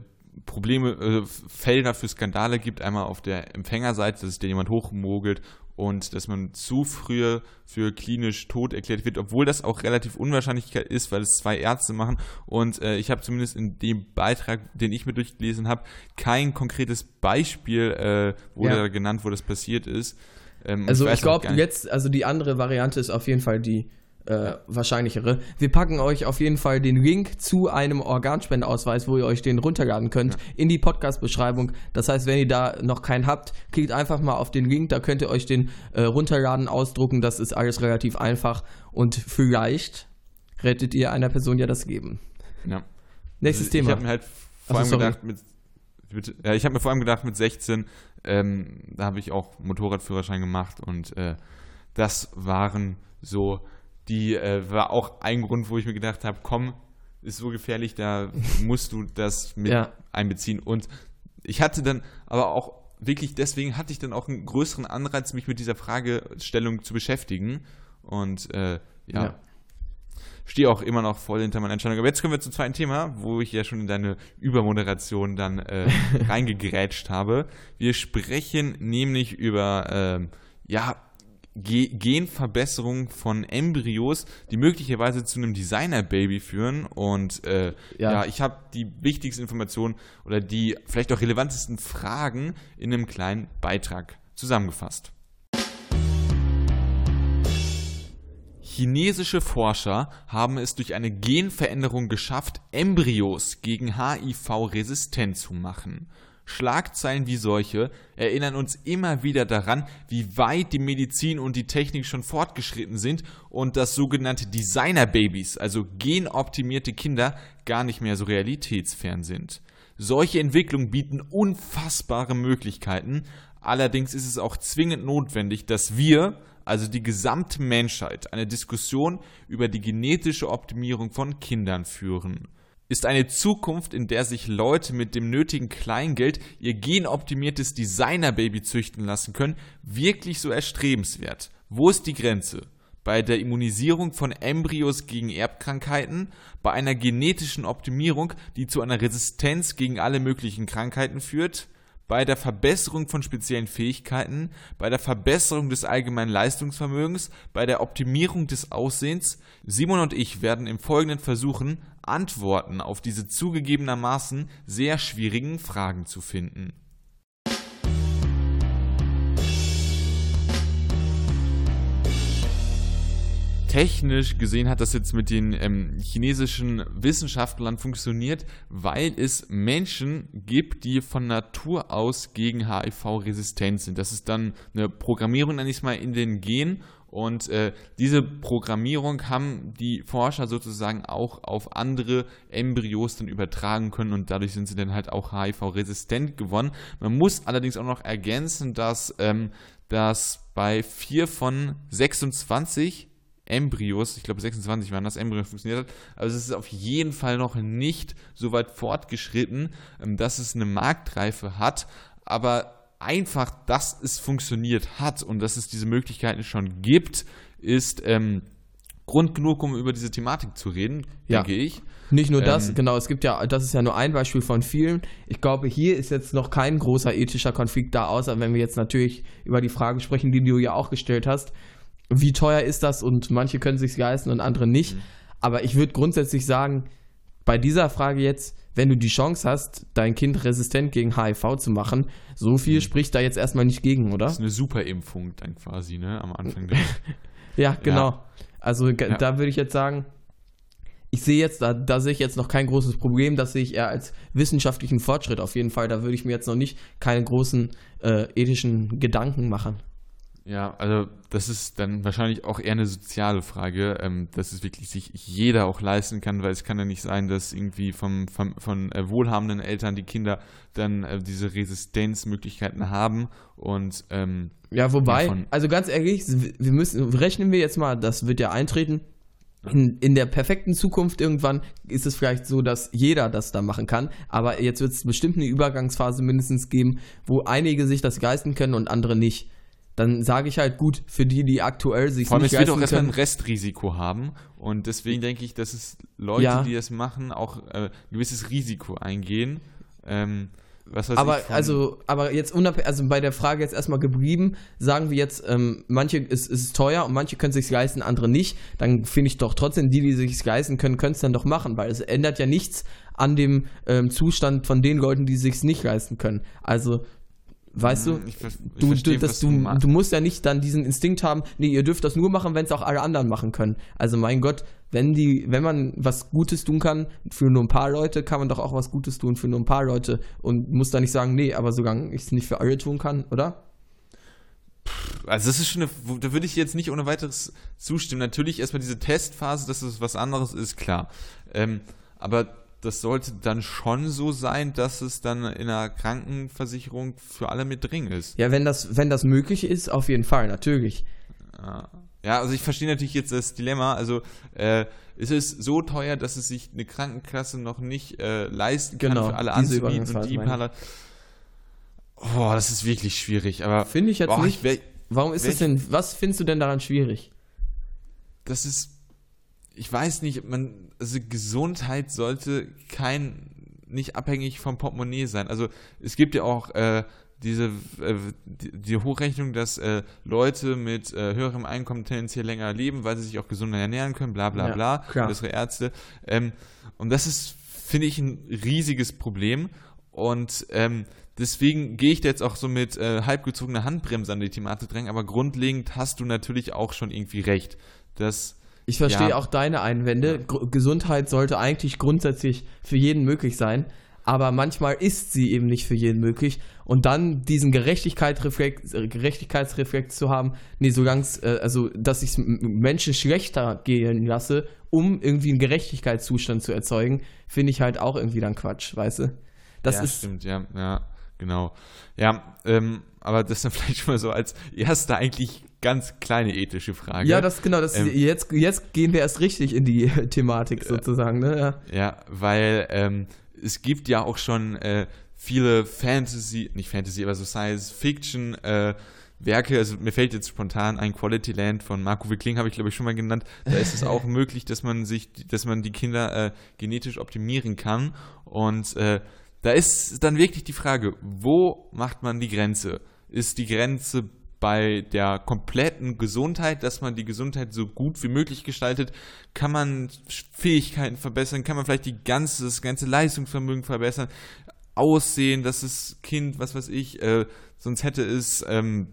Probleme, äh, Felder für Skandale gibt. Einmal auf der Empfängerseite, dass sich da jemand hochmogelt und dass man zu früh für klinisch tot erklärt wird, obwohl das auch relativ unwahrscheinlich ist, weil es zwei Ärzte machen. Und äh, ich habe zumindest in dem Beitrag, den ich mir durchgelesen habe, kein konkretes Beispiel, äh, wurde ja. genannt, wo das passiert ist. Ähm, also ich, ich glaube jetzt, also die andere Variante ist auf jeden Fall die äh, wahrscheinlichere. Wir packen euch auf jeden Fall den Link zu einem Organspendeausweis, wo ihr euch den runterladen könnt, ja. in die Podcast-Beschreibung. Das heißt, wenn ihr da noch keinen habt, klickt einfach mal auf den Link, da könnt ihr euch den äh, runterladen, ausdrucken. Das ist alles relativ einfach und vielleicht rettet ihr einer Person ja das Leben. Ja. Nächstes also, Thema. Ich habe mir halt vor allem gedacht, mit, mit, ja, ich habe mir vor allem gedacht, mit 16, ähm, da habe ich auch Motorradführerschein gemacht und äh, das waren so die äh, war auch ein Grund, wo ich mir gedacht habe, komm, ist so gefährlich, da musst du das mit ja. einbeziehen. Und ich hatte dann aber auch wirklich, deswegen hatte ich dann auch einen größeren Anreiz, mich mit dieser Fragestellung zu beschäftigen. Und äh, ja, ja. stehe auch immer noch voll hinter meiner Entscheidung. Aber jetzt kommen wir zum zweiten Thema, wo ich ja schon in deine Übermoderation dann äh, reingegrätscht habe. Wir sprechen nämlich über äh, ja, Genverbesserung von Embryos, die möglicherweise zu einem Designer-Baby führen. Und äh, ja. ja. ich habe die wichtigsten Informationen oder die vielleicht auch relevantesten Fragen in einem kleinen Beitrag zusammengefasst. Chinesische Forscher haben es durch eine Genveränderung geschafft, Embryos gegen HIV resistent zu machen. Schlagzeilen wie solche erinnern uns immer wieder daran, wie weit die Medizin und die Technik schon fortgeschritten sind und dass sogenannte Designer-Babys, also genoptimierte Kinder, gar nicht mehr so realitätsfern sind. Solche Entwicklungen bieten unfassbare Möglichkeiten, allerdings ist es auch zwingend notwendig, dass wir, also die gesamte Menschheit, eine Diskussion über die genetische Optimierung von Kindern führen. Ist eine Zukunft, in der sich Leute mit dem nötigen Kleingeld ihr genoptimiertes Designer-Baby züchten lassen können, wirklich so erstrebenswert? Wo ist die Grenze? Bei der Immunisierung von Embryos gegen Erbkrankheiten, bei einer genetischen Optimierung, die zu einer Resistenz gegen alle möglichen Krankheiten führt, bei der Verbesserung von speziellen Fähigkeiten, bei der Verbesserung des allgemeinen Leistungsvermögens, bei der Optimierung des Aussehens. Simon und ich werden im Folgenden versuchen, Antworten auf diese zugegebenermaßen sehr schwierigen Fragen zu finden. technisch gesehen hat das jetzt mit den ähm, chinesischen Wissenschaftlern funktioniert, weil es Menschen gibt, die von Natur aus gegen HIV resistent sind. Das ist dann eine Programmierung, nenne ich es mal, in den Gen und äh, diese Programmierung haben die Forscher sozusagen auch auf andere Embryos dann übertragen können und dadurch sind sie dann halt auch HIV-resistent geworden. Man muss allerdings auch noch ergänzen, dass, ähm, dass bei vier von 26 Embryos, ich glaube 26 waren das, Embryo funktioniert hat. Also es ist auf jeden Fall noch nicht so weit fortgeschritten, ähm, dass es eine Marktreife hat. Aber einfach, dass es funktioniert hat und dass es diese Möglichkeiten schon gibt, ist ähm, Grund genug, um über diese Thematik zu reden, ja. denke ich. Nicht nur das, ähm, genau, es gibt ja, das ist ja nur ein Beispiel von vielen. Ich glaube, hier ist jetzt noch kein großer ethischer Konflikt da, außer wenn wir jetzt natürlich über die Fragen sprechen, die du ja auch gestellt hast. Wie teuer ist das und manche können sich leisten und andere nicht. Mhm. Aber ich würde grundsätzlich sagen, bei dieser Frage jetzt, wenn du die Chance hast, dein Kind resistent gegen HIV zu machen, so viel mhm. spricht da jetzt erstmal nicht gegen, oder? Das ist eine Superimpfung dann quasi, ne, am Anfang. ja, genau. Ja. Also ja. da würde ich jetzt sagen, ich sehe jetzt, da, da sehe ich jetzt noch kein großes Problem, das sehe ich eher als wissenschaftlichen Fortschritt auf jeden Fall. Da würde ich mir jetzt noch nicht keine großen äh, ethischen Gedanken machen. Ja, also das ist dann wahrscheinlich auch eher eine soziale Frage, ähm, dass es wirklich sich jeder auch leisten kann, weil es kann ja nicht sein, dass irgendwie vom, vom von äh, wohlhabenden Eltern die Kinder dann äh, diese Resistenzmöglichkeiten haben und ähm, ja, wobei, also ganz ehrlich, wir müssen rechnen wir jetzt mal, das wird ja eintreten. In, in der perfekten Zukunft irgendwann ist es vielleicht so, dass jeder das da machen kann, aber jetzt wird es bestimmt eine Übergangsphase mindestens geben, wo einige sich das leisten können und andere nicht dann sage ich halt gut, für die, die aktuell sich Vor allem, nicht es wird auch erstmal ein Restrisiko haben und deswegen denke ich, dass es Leute, ja. die das machen, auch äh, ein gewisses Risiko eingehen. Ähm, aber also, aber jetzt unabhängig, also bei der Frage jetzt erstmal geblieben, sagen wir jetzt, ähm, manche ist, ist teuer und manche können sich leisten, andere nicht, dann finde ich doch trotzdem, die, die sich leisten können, können es dann doch machen, weil es ändert ja nichts an dem ähm, Zustand von den Leuten, die sich nicht leisten können. Also Weißt du, hm, ich, ich du, verstehe, du, das, du, du, du, musst ja nicht dann diesen Instinkt haben, nee, ihr dürft das nur machen, wenn es auch alle anderen machen können. Also mein Gott, wenn die, wenn man was Gutes tun kann für nur ein paar Leute, kann man doch auch was Gutes tun für nur ein paar Leute und muss da nicht sagen, nee, aber solange ich es nicht für alle tun kann, oder? Also das ist schon eine, da würde ich jetzt nicht ohne weiteres zustimmen. Natürlich erstmal diese Testphase, dass es was anderes ist, klar. Ähm, aber das sollte dann schon so sein, dass es dann in der Krankenversicherung für alle mit drin ist. Ja, wenn das, wenn das möglich ist, auf jeden Fall, natürlich. Ja, also ich verstehe natürlich jetzt das Dilemma. Also äh, ist es so teuer, dass es sich eine Krankenkasse noch nicht äh, leisten kann, genau, für alle anzubieten und die Parallel. Boah, das ist wirklich schwierig. Aber finde ich jetzt boah, nicht. Ich, warum ist das denn? Was findest du denn daran schwierig? Das ist ich weiß nicht, man, also Gesundheit sollte kein, nicht abhängig vom Portemonnaie sein. Also es gibt ja auch äh, diese äh, die, die, Hochrechnung, dass äh, Leute mit äh, höherem Einkommen tendenziell länger leben, weil sie sich auch gesünder ernähren können, bla bla ja, bla, klar. bessere Ärzte. Ähm, und das ist, finde ich, ein riesiges Problem. Und ähm, deswegen gehe ich da jetzt auch so mit äh, halbgezogener Handbremse an die Thematik drängen, aber grundlegend hast du natürlich auch schon irgendwie recht, dass ich verstehe ja. auch deine Einwände. G Gesundheit sollte eigentlich grundsätzlich für jeden möglich sein, aber manchmal ist sie eben nicht für jeden möglich. Und dann diesen Gerechtigkeitsreflex, Gerechtigkeitsreflex zu haben, nee, so ganz, äh, also, dass ich Menschen schlechter gehen lasse, um irgendwie einen Gerechtigkeitszustand zu erzeugen, finde ich halt auch irgendwie dann Quatsch, weißt du? Das ja, ist, stimmt, ja, ja, genau. Ja, ähm, aber das ist dann vielleicht schon mal so als erster eigentlich ganz kleine ethische Frage. Ja, das genau, das ähm, jetzt, jetzt gehen wir erst richtig in die Thematik sozusagen, ne? Ja, ja weil ähm, es gibt ja auch schon äh, viele Fantasy, nicht Fantasy, aber so Science Fiction äh, Werke, also mir fällt jetzt spontan ein Quality Land von Marco Wickling, habe ich glaube ich schon mal genannt. Da ist es auch möglich, dass man sich, dass man die Kinder äh, genetisch optimieren kann. Und äh, da ist dann wirklich die Frage, wo macht man die Grenze? Ist die Grenze bei der kompletten Gesundheit, dass man die Gesundheit so gut wie möglich gestaltet, kann man Fähigkeiten verbessern, kann man vielleicht die ganze, das ganze Leistungsvermögen verbessern, Aussehen, dass das Kind, was weiß ich, äh, sonst hätte es ähm,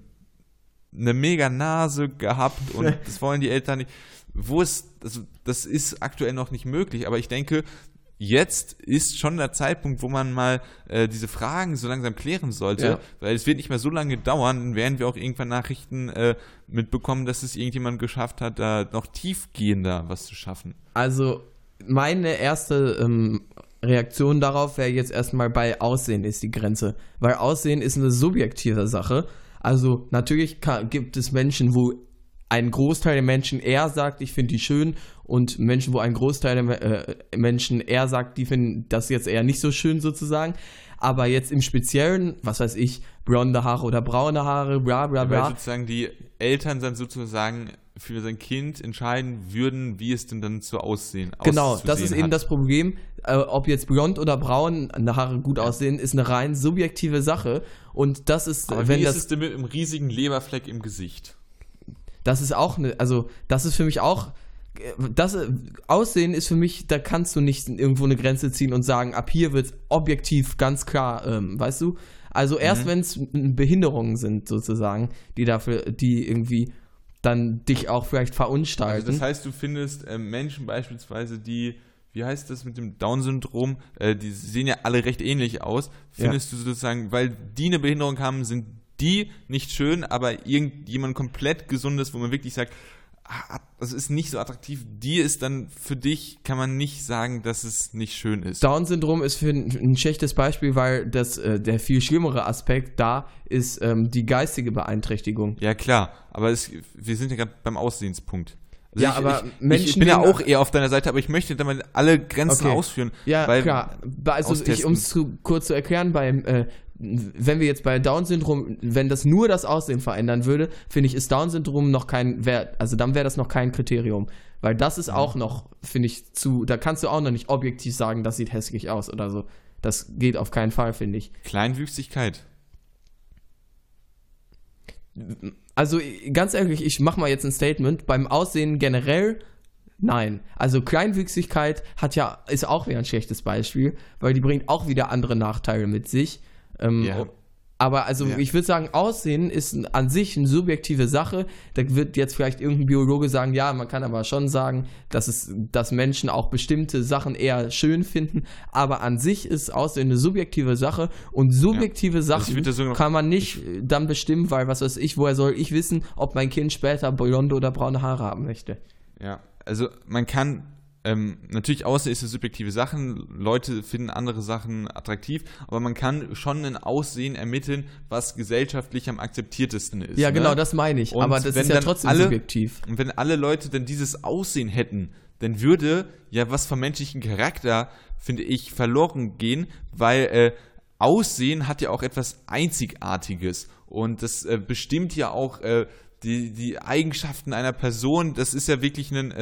eine mega Nase gehabt und das wollen die Eltern nicht. Wo ist, also das ist aktuell noch nicht möglich, aber ich denke, jetzt ist schon der Zeitpunkt, wo man mal äh, diese Fragen so langsam klären sollte, ja. weil es wird nicht mehr so lange dauern, dann werden wir auch irgendwann Nachrichten äh, mitbekommen, dass es irgendjemand geschafft hat, da noch tiefgehender was zu schaffen. Also meine erste ähm, Reaktion darauf wäre jetzt erstmal bei Aussehen ist die Grenze, weil Aussehen ist eine subjektive Sache. Also natürlich kann, gibt es Menschen, wo ein Großteil der Menschen eher sagt, ich finde die schön und Menschen, wo ein Großteil der äh, Menschen eher sagt, die finden das jetzt eher nicht so schön sozusagen. Aber jetzt im Speziellen, was weiß ich, blonde Haare oder braune Haare, bla bla bla. Weil sozusagen die Eltern dann sozusagen für sein Kind entscheiden würden, wie es denn dann so aussehen Genau, das ist hat. eben das Problem. Äh, ob jetzt blond oder braun eine Haare gut ja. aussehen, ist eine rein subjektive Sache. Und das ist, Aber wenn wie das. Ist es denn mit einem riesigen Leberfleck im Gesicht? Das ist auch eine, also das ist für mich auch, das Aussehen ist für mich, da kannst du nicht irgendwo eine Grenze ziehen und sagen, ab hier wird es objektiv ganz klar, ähm, weißt du? Also erst mhm. wenn es Behinderungen sind sozusagen, die dafür, die irgendwie dann dich auch vielleicht verunstalten. Also das heißt, du findest äh, Menschen beispielsweise, die wie heißt das mit dem Down-Syndrom? Äh, die sehen ja alle recht ähnlich aus. Findest ja. du sozusagen, weil die eine Behinderung haben, sind die nicht schön, aber irgendjemand komplett gesundes, wo man wirklich sagt, ah, das ist nicht so attraktiv, die ist dann für dich, kann man nicht sagen, dass es nicht schön ist. Down-Syndrom ist für ein, ein, schlechtes Beispiel, weil das, äh, der viel schlimmere Aspekt da ist ähm, die geistige Beeinträchtigung. Ja, klar, aber es, wir sind ja gerade beim Aussehenspunkt. Also ja, ich, aber ich, Menschen ich bin ja auch eher auf deiner Seite, aber ich möchte damit alle Grenzen okay. ausführen. Ja, klar. Also um es kurz zu erklären, beim äh, wenn wir jetzt bei Down-Syndrom, wenn das nur das Aussehen verändern würde, finde ich, ist Down-Syndrom noch kein Wert, also dann wäre das noch kein Kriterium. Weil das ist auch noch, finde ich, zu, da kannst du auch noch nicht objektiv sagen, das sieht hässlich aus oder so. Das geht auf keinen Fall, finde ich. Kleinwüchsigkeit. Also ganz ehrlich, ich mache mal jetzt ein Statement. Beim Aussehen generell Nein, also Kleinwüchsigkeit hat ja, ist auch wieder ein schlechtes Beispiel, weil die bringt auch wieder andere Nachteile mit sich. Ähm, ja. Aber also ja. ich würde sagen, Aussehen ist an sich eine subjektive Sache. Da wird jetzt vielleicht irgendein Biologe sagen, ja, man kann aber schon sagen, dass es, dass Menschen auch bestimmte Sachen eher schön finden. Aber an sich ist Aussehen eine subjektive Sache und subjektive ja. Also Sachen also kann man nicht dann bestimmen, weil was weiß ich, woher soll ich wissen, ob mein Kind später blonde oder braune Haare haben möchte. Ja, also man kann ähm, natürlich Aussehen ist eine subjektive Sache. Leute finden andere Sachen attraktiv, aber man kann schon ein Aussehen ermitteln, was gesellschaftlich am akzeptiertesten ist. Ja, ne? genau, das meine ich. Und aber das ist ja trotzdem alle, subjektiv. Und wenn alle Leute denn dieses Aussehen hätten, dann würde ja was vom menschlichen Charakter, finde ich, verloren gehen, weil äh, Aussehen hat ja auch etwas Einzigartiges und das äh, bestimmt ja auch äh, die, die Eigenschaften einer Person. Das ist ja wirklich ein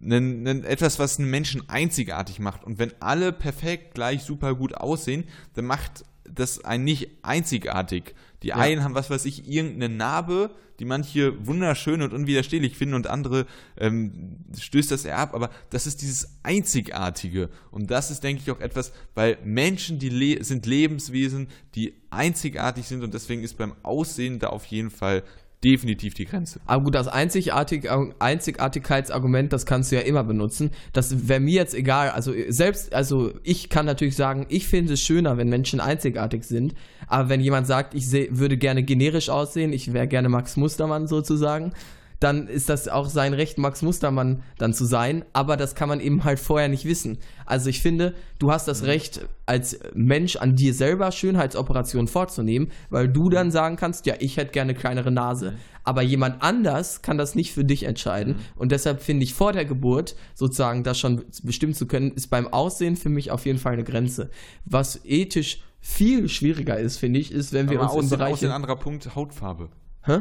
einen, einen, etwas, was einen Menschen einzigartig macht. Und wenn alle perfekt gleich super gut aussehen, dann macht das einen nicht einzigartig. Die ja. einen haben, was weiß ich, irgendeine Narbe, die manche wunderschön und unwiderstehlich finden und andere ähm, stößt das eher ab, aber das ist dieses Einzigartige. Und das ist, denke ich, auch etwas, weil Menschen, die le sind Lebenswesen, die einzigartig sind und deswegen ist beim Aussehen da auf jeden Fall definitiv die Grenze. Aber gut, das Einzigartig Einzigartigkeitsargument, das kannst du ja immer benutzen. Das wäre mir jetzt egal. Also selbst, also ich kann natürlich sagen, ich finde es schöner, wenn Menschen einzigartig sind. Aber wenn jemand sagt, ich würde gerne generisch aussehen, ich wäre gerne Max Mustermann sozusagen, dann ist das auch sein Recht, Max Mustermann dann zu sein. Aber das kann man eben halt vorher nicht wissen. Also ich finde, du hast das mhm. Recht, als Mensch an dir selber Schönheitsoperationen vorzunehmen, weil du dann sagen kannst, ja, ich hätte gerne kleinere Nase. Aber jemand anders kann das nicht für dich entscheiden. Mhm. Und deshalb finde ich vor der Geburt sozusagen das schon bestimmen zu können, ist beim Aussehen für mich auf jeden Fall eine Grenze. Was ethisch viel schwieriger ist, finde ich, ist, wenn wir Aber uns im Bereich... ein anderer Punkt, Hautfarbe. Hä?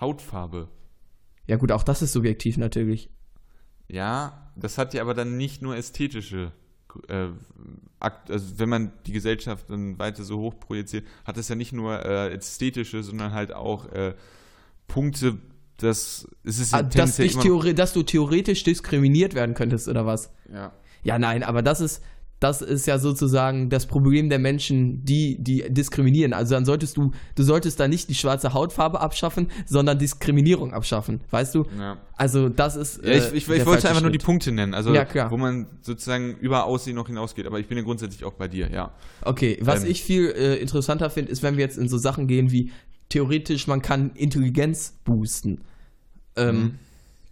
Hautfarbe. Ja gut, auch das ist subjektiv natürlich. Ja, das hat ja aber dann nicht nur ästhetische äh, also wenn man die Gesellschaft dann weiter so hoch projiziert, hat es ja nicht nur äh, ästhetische, sondern halt auch äh, Punkte, dass es ist ja ah, dass, dass du theoretisch diskriminiert werden könntest oder was? Ja. Ja, nein, aber das ist, das ist ja sozusagen das Problem der Menschen, die, die diskriminieren. Also dann solltest du, du solltest da nicht die schwarze Hautfarbe abschaffen, sondern Diskriminierung abschaffen, weißt du? Ja. Also das ist. Ja, ich, ich, ich wollte einfach Schritt. nur die Punkte nennen, also ja, wo man sozusagen über Aussehen noch hinausgeht, aber ich bin ja grundsätzlich auch bei dir, ja. Okay, was ähm. ich viel äh, interessanter finde, ist, wenn wir jetzt in so Sachen gehen wie theoretisch, man kann Intelligenz boosten. Ähm, mhm.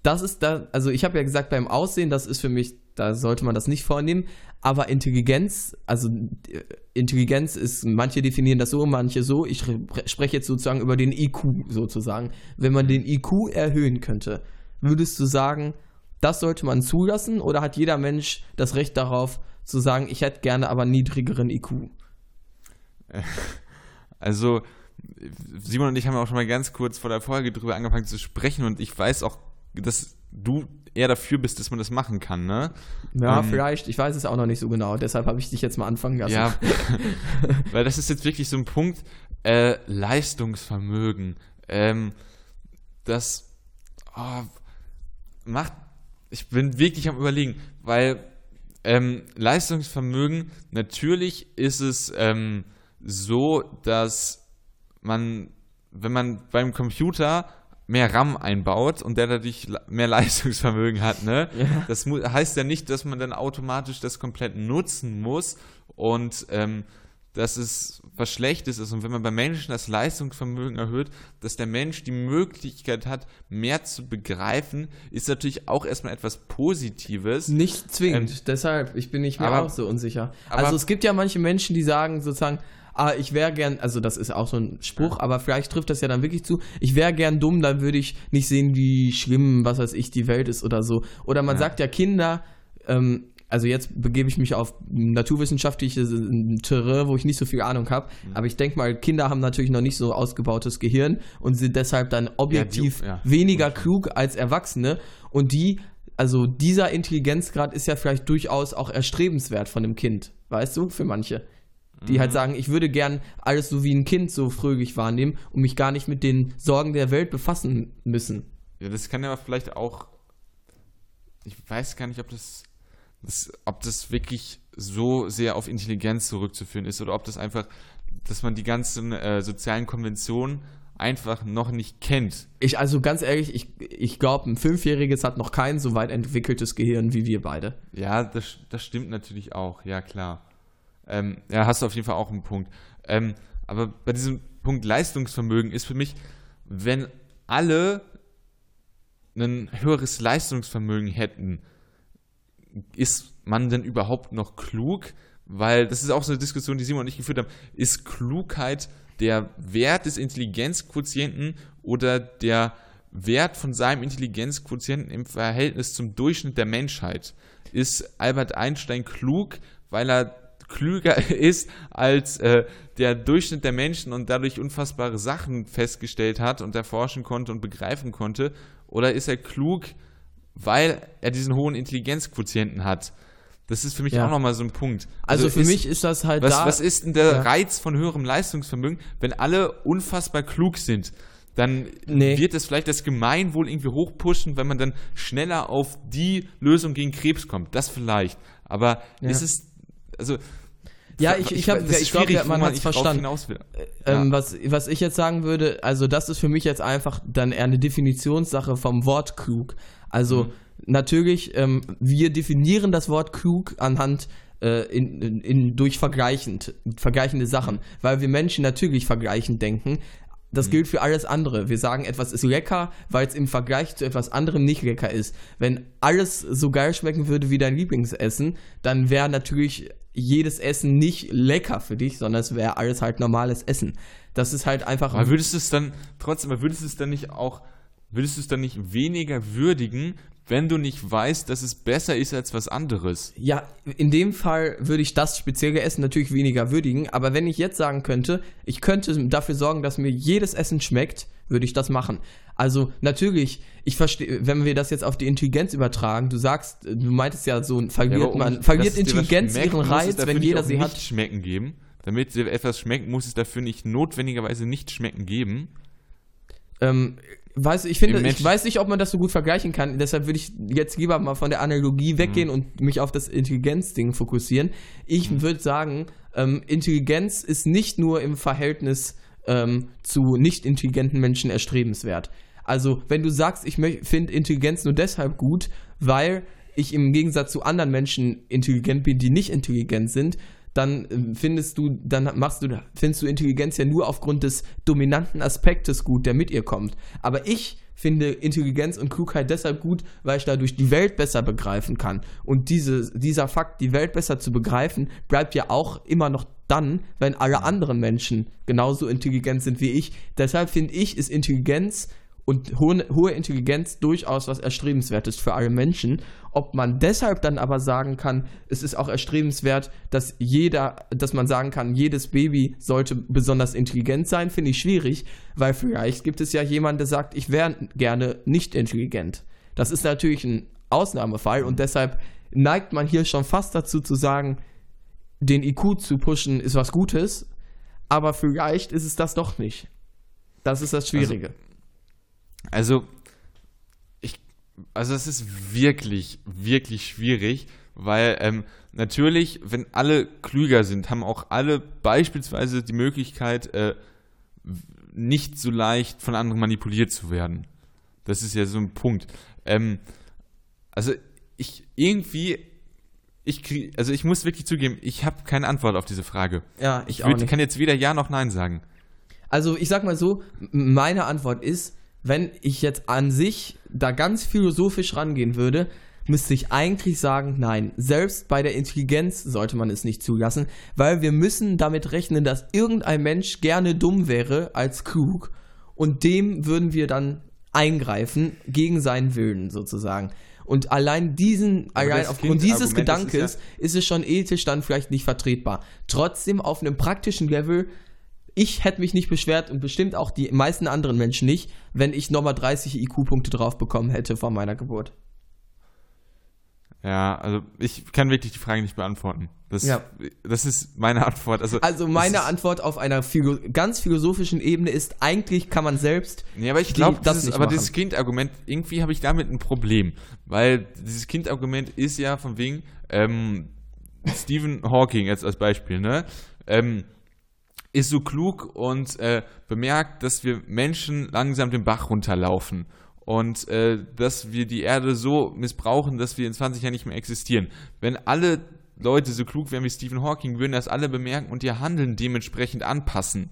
Das ist da, also ich habe ja gesagt, beim Aussehen, das ist für mich da sollte man das nicht vornehmen. Aber Intelligenz, also äh, Intelligenz ist, manche definieren das so, manche so. Ich spreche jetzt sozusagen über den IQ sozusagen. Wenn man den IQ erhöhen könnte, würdest du sagen, das sollte man zulassen oder hat jeder Mensch das Recht darauf zu sagen, ich hätte gerne aber niedrigeren IQ? Also, Simon und ich haben auch schon mal ganz kurz vor der Folge drüber angefangen zu sprechen und ich weiß auch, dass du eher dafür bist, dass man das machen kann, ne? Ja, ähm, vielleicht. Ich weiß es auch noch nicht so genau. Deshalb habe ich dich jetzt mal anfangen lassen. Ja, weil das ist jetzt wirklich so ein Punkt, äh, Leistungsvermögen. Ähm, das oh, macht, ich bin wirklich am überlegen, weil ähm, Leistungsvermögen, natürlich ist es ähm, so, dass man, wenn man beim Computer mehr RAM einbaut und der dadurch mehr Leistungsvermögen hat, ne? Ja. Das heißt ja nicht, dass man dann automatisch das komplett nutzen muss und ähm, dass es was Schlechtes ist und wenn man bei Menschen das Leistungsvermögen erhöht, dass der Mensch die Möglichkeit hat, mehr zu begreifen, ist natürlich auch erstmal etwas Positives. Nicht zwingend, ähm, deshalb, ich bin nicht mehr aber, auch so unsicher. Also es gibt ja manche Menschen, die sagen sozusagen, ah, ich wäre gern, also das ist auch so ein Spruch, aber vielleicht trifft das ja dann wirklich zu, ich wäre gern dumm, dann würde ich nicht sehen, wie schlimm, was weiß ich, die Welt ist oder so. Oder man ja. sagt ja, Kinder ähm, also jetzt begebe ich mich auf naturwissenschaftliches Terrain, wo ich nicht so viel Ahnung habe. Mhm. Aber ich denke mal, Kinder haben natürlich noch nicht so ausgebautes Gehirn und sind deshalb dann objektiv ja, die, ja, weniger klug als Erwachsene. Und die, also dieser Intelligenzgrad ist ja vielleicht durchaus auch erstrebenswert von einem Kind, weißt du, für manche. Die halt mhm. halt sagen, ich würde gern alles so wie ein Kind so fröhlich wahrnehmen und mich gar nicht mit den Sorgen der Welt befassen müssen. Ja, das kann ja vielleicht auch. Ich weiß gar nicht, ob das das, ob das wirklich so sehr auf Intelligenz zurückzuführen ist oder ob das einfach, dass man die ganzen äh, sozialen Konventionen einfach noch nicht kennt. Ich, also ganz ehrlich, ich, ich glaube, ein Fünfjähriges hat noch kein so weit entwickeltes Gehirn wie wir beide. Ja, das, das stimmt natürlich auch, ja klar. Ähm, ja, hast du auf jeden Fall auch einen Punkt. Ähm, aber bei diesem Punkt Leistungsvermögen ist für mich, wenn alle ein höheres Leistungsvermögen hätten, ist man denn überhaupt noch klug? Weil das ist auch so eine Diskussion, die Simon und ich geführt haben. Ist Klugheit der Wert des Intelligenzquotienten oder der Wert von seinem Intelligenzquotienten im Verhältnis zum Durchschnitt der Menschheit? Ist Albert Einstein klug, weil er klüger ist als äh, der Durchschnitt der Menschen und dadurch unfassbare Sachen festgestellt hat und erforschen konnte und begreifen konnte? Oder ist er klug, weil er diesen hohen Intelligenzquotienten hat. Das ist für mich ja. auch nochmal so ein Punkt. Also, also für ist, mich ist das halt was, da. Was ist denn der ja. Reiz von höherem Leistungsvermögen, wenn alle unfassbar klug sind? Dann nee. wird es vielleicht das Gemeinwohl irgendwie hochpushen, wenn man dann schneller auf die Lösung gegen Krebs kommt. Das vielleicht. Aber ja. ist es, also, ja, ich, ich, hab, ich glaube, man hat es verstanden. Äh, ähm, ja. was, was ich jetzt sagen würde, also das ist für mich jetzt einfach dann eher eine Definitionssache vom Wort klug. Also mhm. natürlich, ähm, wir definieren das Wort klug anhand äh, in, in, in, durch vergleichend, vergleichende Sachen, weil wir Menschen natürlich vergleichend denken. Das mhm. gilt für alles andere. Wir sagen, etwas ist lecker, weil es im Vergleich zu etwas anderem nicht lecker ist. Wenn alles so geil schmecken würde wie dein Lieblingsessen, dann wäre natürlich jedes Essen nicht lecker für dich, sondern es wäre alles halt normales Essen. Das ist halt einfach. Aber würdest du es dann trotzdem, aber würdest du es dann nicht auch würdest du es dann nicht weniger würdigen, wenn du nicht weißt, dass es besser ist als was anderes? Ja, in dem Fall würde ich das spezielle Essen natürlich weniger würdigen, aber wenn ich jetzt sagen könnte, ich könnte dafür sorgen, dass mir jedes Essen schmeckt, würde ich das machen. Also natürlich, ich verstehe, wenn wir das jetzt auf die Intelligenz übertragen, du sagst, du meintest ja so, verliert ja, man, verliert Intelligenz ihren Reiz, wenn jeder sie hat. schmecken geben. Damit etwas schmeckt, muss es dafür nicht notwendigerweise nicht schmecken geben. Ähm, Weiß, ich finde, ich weiß nicht, ob man das so gut vergleichen kann. Deshalb würde ich jetzt lieber mal von der Analogie weggehen mhm. und mich auf das Intelligenzding fokussieren. Ich mhm. würde sagen, ähm, Intelligenz ist nicht nur im Verhältnis ähm, zu nicht intelligenten Menschen erstrebenswert. Also, wenn du sagst, ich finde Intelligenz nur deshalb gut, weil ich im Gegensatz zu anderen Menschen intelligent bin, die nicht intelligent sind, dann äh, findest du, dann machst du, findest du Intelligenz ja nur aufgrund des dominanten Aspektes gut, der mit ihr kommt. Aber ich finde Intelligenz und Klugheit deshalb gut, weil ich dadurch die Welt besser begreifen kann. Und diese, dieser Fakt, die Welt besser zu begreifen, bleibt ja auch immer noch dann, wenn alle anderen Menschen genauso intelligent sind wie ich. Deshalb finde ich, ist Intelligenz und hohe, hohe Intelligenz durchaus was Erstrebenswertes für alle Menschen. Ob man deshalb dann aber sagen kann, es ist auch erstrebenswert, dass jeder, dass man sagen kann, jedes Baby sollte besonders intelligent sein, finde ich schwierig, weil vielleicht gibt es ja jemanden, der sagt, ich wäre gerne nicht intelligent. Das ist natürlich ein Ausnahmefall und deshalb neigt man hier schon fast dazu zu sagen, den IQ zu pushen ist was Gutes, aber vielleicht ist es das doch nicht. Das ist das Schwierige. Also also, ich, also es ist wirklich, wirklich schwierig, weil ähm, natürlich, wenn alle klüger sind, haben auch alle beispielsweise die Möglichkeit, äh, nicht so leicht von anderen manipuliert zu werden. Das ist ja so ein Punkt. Ähm, also ich irgendwie ich krieg, also ich muss wirklich zugeben, ich habe keine Antwort auf diese Frage. Ja, ich, Ich auch würd, nicht. kann jetzt weder Ja noch Nein sagen. Also ich sag mal so, meine Antwort ist, wenn ich jetzt an sich da ganz philosophisch rangehen würde, müsste ich eigentlich sagen, nein, selbst bei der Intelligenz sollte man es nicht zulassen, weil wir müssen damit rechnen, dass irgendein Mensch gerne dumm wäre als klug und dem würden wir dann eingreifen gegen seinen Willen sozusagen. Und allein diesen, allein aufgrund dieses das ist Gedankes ja- ist es schon ethisch dann vielleicht nicht vertretbar. Trotzdem auf einem praktischen Level, ich hätte mich nicht beschwert und bestimmt auch die meisten anderen Menschen nicht, wenn ich nochmal 30 IQ-Punkte drauf bekommen hätte vor meiner Geburt. Ja, also ich kann wirklich die Frage nicht beantworten. Das, Ja. das ist meine Antwort. Also, Also meine Antwort auf einer philo ganz philosophischen Ebene ist, eigentlich kann man selbst Nee, aber ich glaube, das aber machen. dieses Kind-Argument, irgendwie habe ich damit ein Problem. Weil dieses Kind-Argument ist ja von wegen, ähm, Stephen Hawking jetzt als Beispiel, ne? Ähm, ist so klug und äh, bemerkt, dass wir Menschen langsam den Bach runterlaufen und äh, dass wir die Erde so missbrauchen, dass wir in 20 Jahren nicht mehr existieren. Wenn alle Leute so klug wären wie Stephen Hawking, würden das alle bemerken und ihr Handeln dementsprechend anpassen.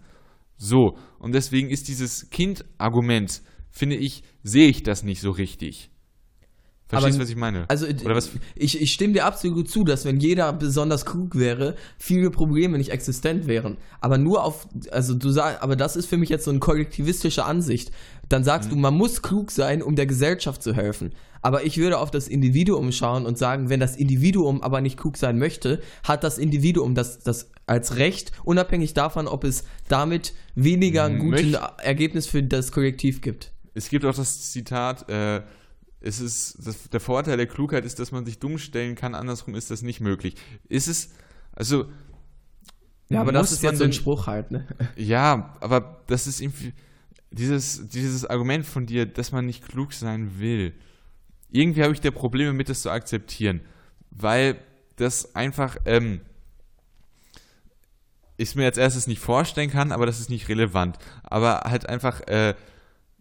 So, und deswegen ist dieses Kind-Argument, finde ich, sehe ich das nicht so richtig. Verstehst du, was ich meine? Also ich, ich stimme dir absolut zu, dass wenn jeder besonders klug wäre, viele Probleme nicht existent wären. Aber nur auf, also du sagst, aber das ist für mich jetzt so eine kollektivistische Ansicht. Dann sagst Mhm. du, man muss klug sein, um der Gesellschaft zu helfen. Aber ich würde auf das Individuum schauen und sagen, wenn das Individuum aber nicht klug sein möchte, hat das Individuum das, das als Recht, unabhängig davon, ob es damit weniger ein gutes Möcht- Ergebnis für das Kollektiv gibt. Es gibt auch das Zitat, äh, es ist, das, der Vorteil der Klugheit ist, dass man sich dumm stellen kann, andersrum ist das nicht möglich. Ist es, also. Ja, aber das ist jetzt so ein Spruch halt, ne? Ja, aber das ist irgendwie, dieses, dieses Argument von dir, dass man nicht klug sein will. Irgendwie habe ich da Probleme mit, das zu akzeptieren, weil das einfach, ähm, ich mir als erstes nicht vorstellen kann, aber das ist nicht relevant. Aber halt einfach, äh,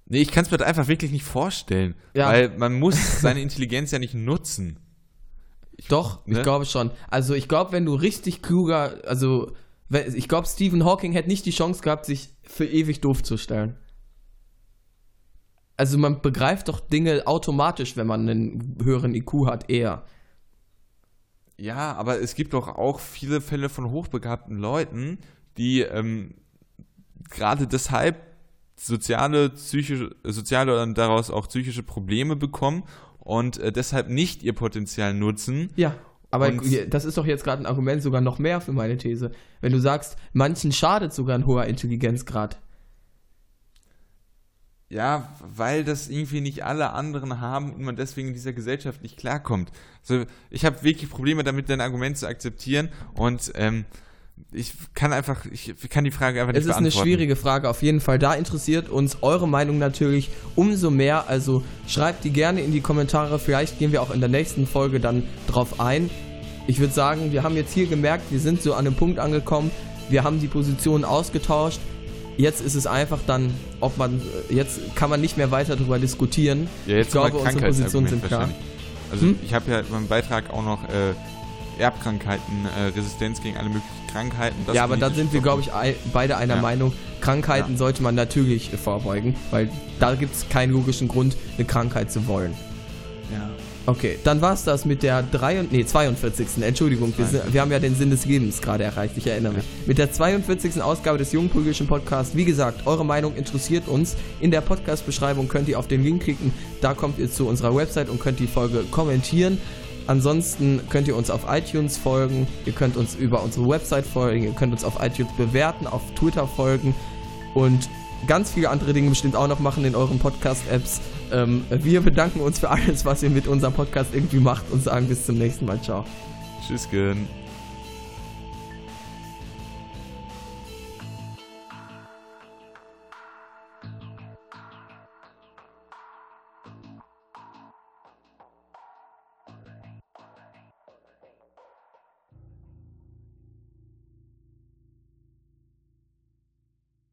nee, ich kann es mir halt einfach wirklich nicht vorstellen, Ja. weil man muss seine Intelligenz ja nicht nutzen. Doch, ne? ich glaube schon. Also ich glaube, wenn du richtig kluger, also ich glaube, Stephen Hawking hätte nicht die Chance gehabt, sich für ewig doof zu stellen. Also man begreift doch Dinge automatisch, wenn man einen höheren IQ hat, eher. Ja, aber es gibt doch auch viele Fälle von hochbegabten Leuten, die ähm, gerade deshalb soziale, psychische, soziale und daraus auch psychische Probleme bekommen und äh, deshalb nicht ihr Potenzial nutzen. Ja. Aber Und- das ist doch jetzt gerade ein Argument sogar noch mehr für meine These. Wenn du sagst, manchen schadet sogar ein hoher Intelligenzgrad. Ja, weil das irgendwie nicht alle anderen haben und man deswegen in dieser Gesellschaft nicht klarkommt. Also ich habe wirklich Probleme damit, dein Argument zu akzeptieren und ähm, ich kann einfach, ich kann die Frage einfach nicht Es ist eine beantworten. schwierige Frage auf jeden Fall. Da interessiert uns eure Meinung natürlich umso mehr. Also schreibt die gerne in die Kommentare. Vielleicht gehen wir auch in der nächsten Folge dann drauf ein. Ich würde sagen, wir haben jetzt hier gemerkt, wir sind so an einem Punkt angekommen. Wir haben die Positionen ausgetauscht. Jetzt ist es einfach dann, ob man, jetzt kann man nicht mehr weiter darüber diskutieren. Ja, jetzt ich glaube, unsere Positionen sind klar. Also Hm? ich habe ja in meinem Beitrag auch noch äh, Erbkrankheiten, äh, Resistenz gegen alle möglichen Krankheiten. Ja, aber da sind wir, glaube ich, ei- beide einer Ja. Meinung. Krankheiten Ja. sollte man natürlich vorbeugen, weil da gibt es keinen logischen Grund, eine Krankheit zu wollen. Ja. Okay, dann war's das mit der 3 und, nee, 42. Entschuldigung, wir, sind, wir haben ja den Sinn des Lebens gerade erreicht, ich erinnere mich. Mit der 42. Ausgabe des Jungpolitischen Podcasts. Wie gesagt, eure Meinung interessiert uns. In der Podcast-Beschreibung könnt ihr auf den Link klicken, da kommt ihr zu unserer Website und könnt die Folge kommentieren. Ansonsten könnt ihr uns auf iTunes folgen, ihr könnt uns über unsere Website folgen, ihr könnt uns auf iTunes bewerten, auf Twitter folgen und ganz viele andere Dinge bestimmt auch noch machen in euren Podcast-Apps. Ähm, wir bedanken uns für alles, was ihr mit unserem Podcast irgendwie macht und sagen bis zum nächsten Mal. Ciao. Tschüss, Gön.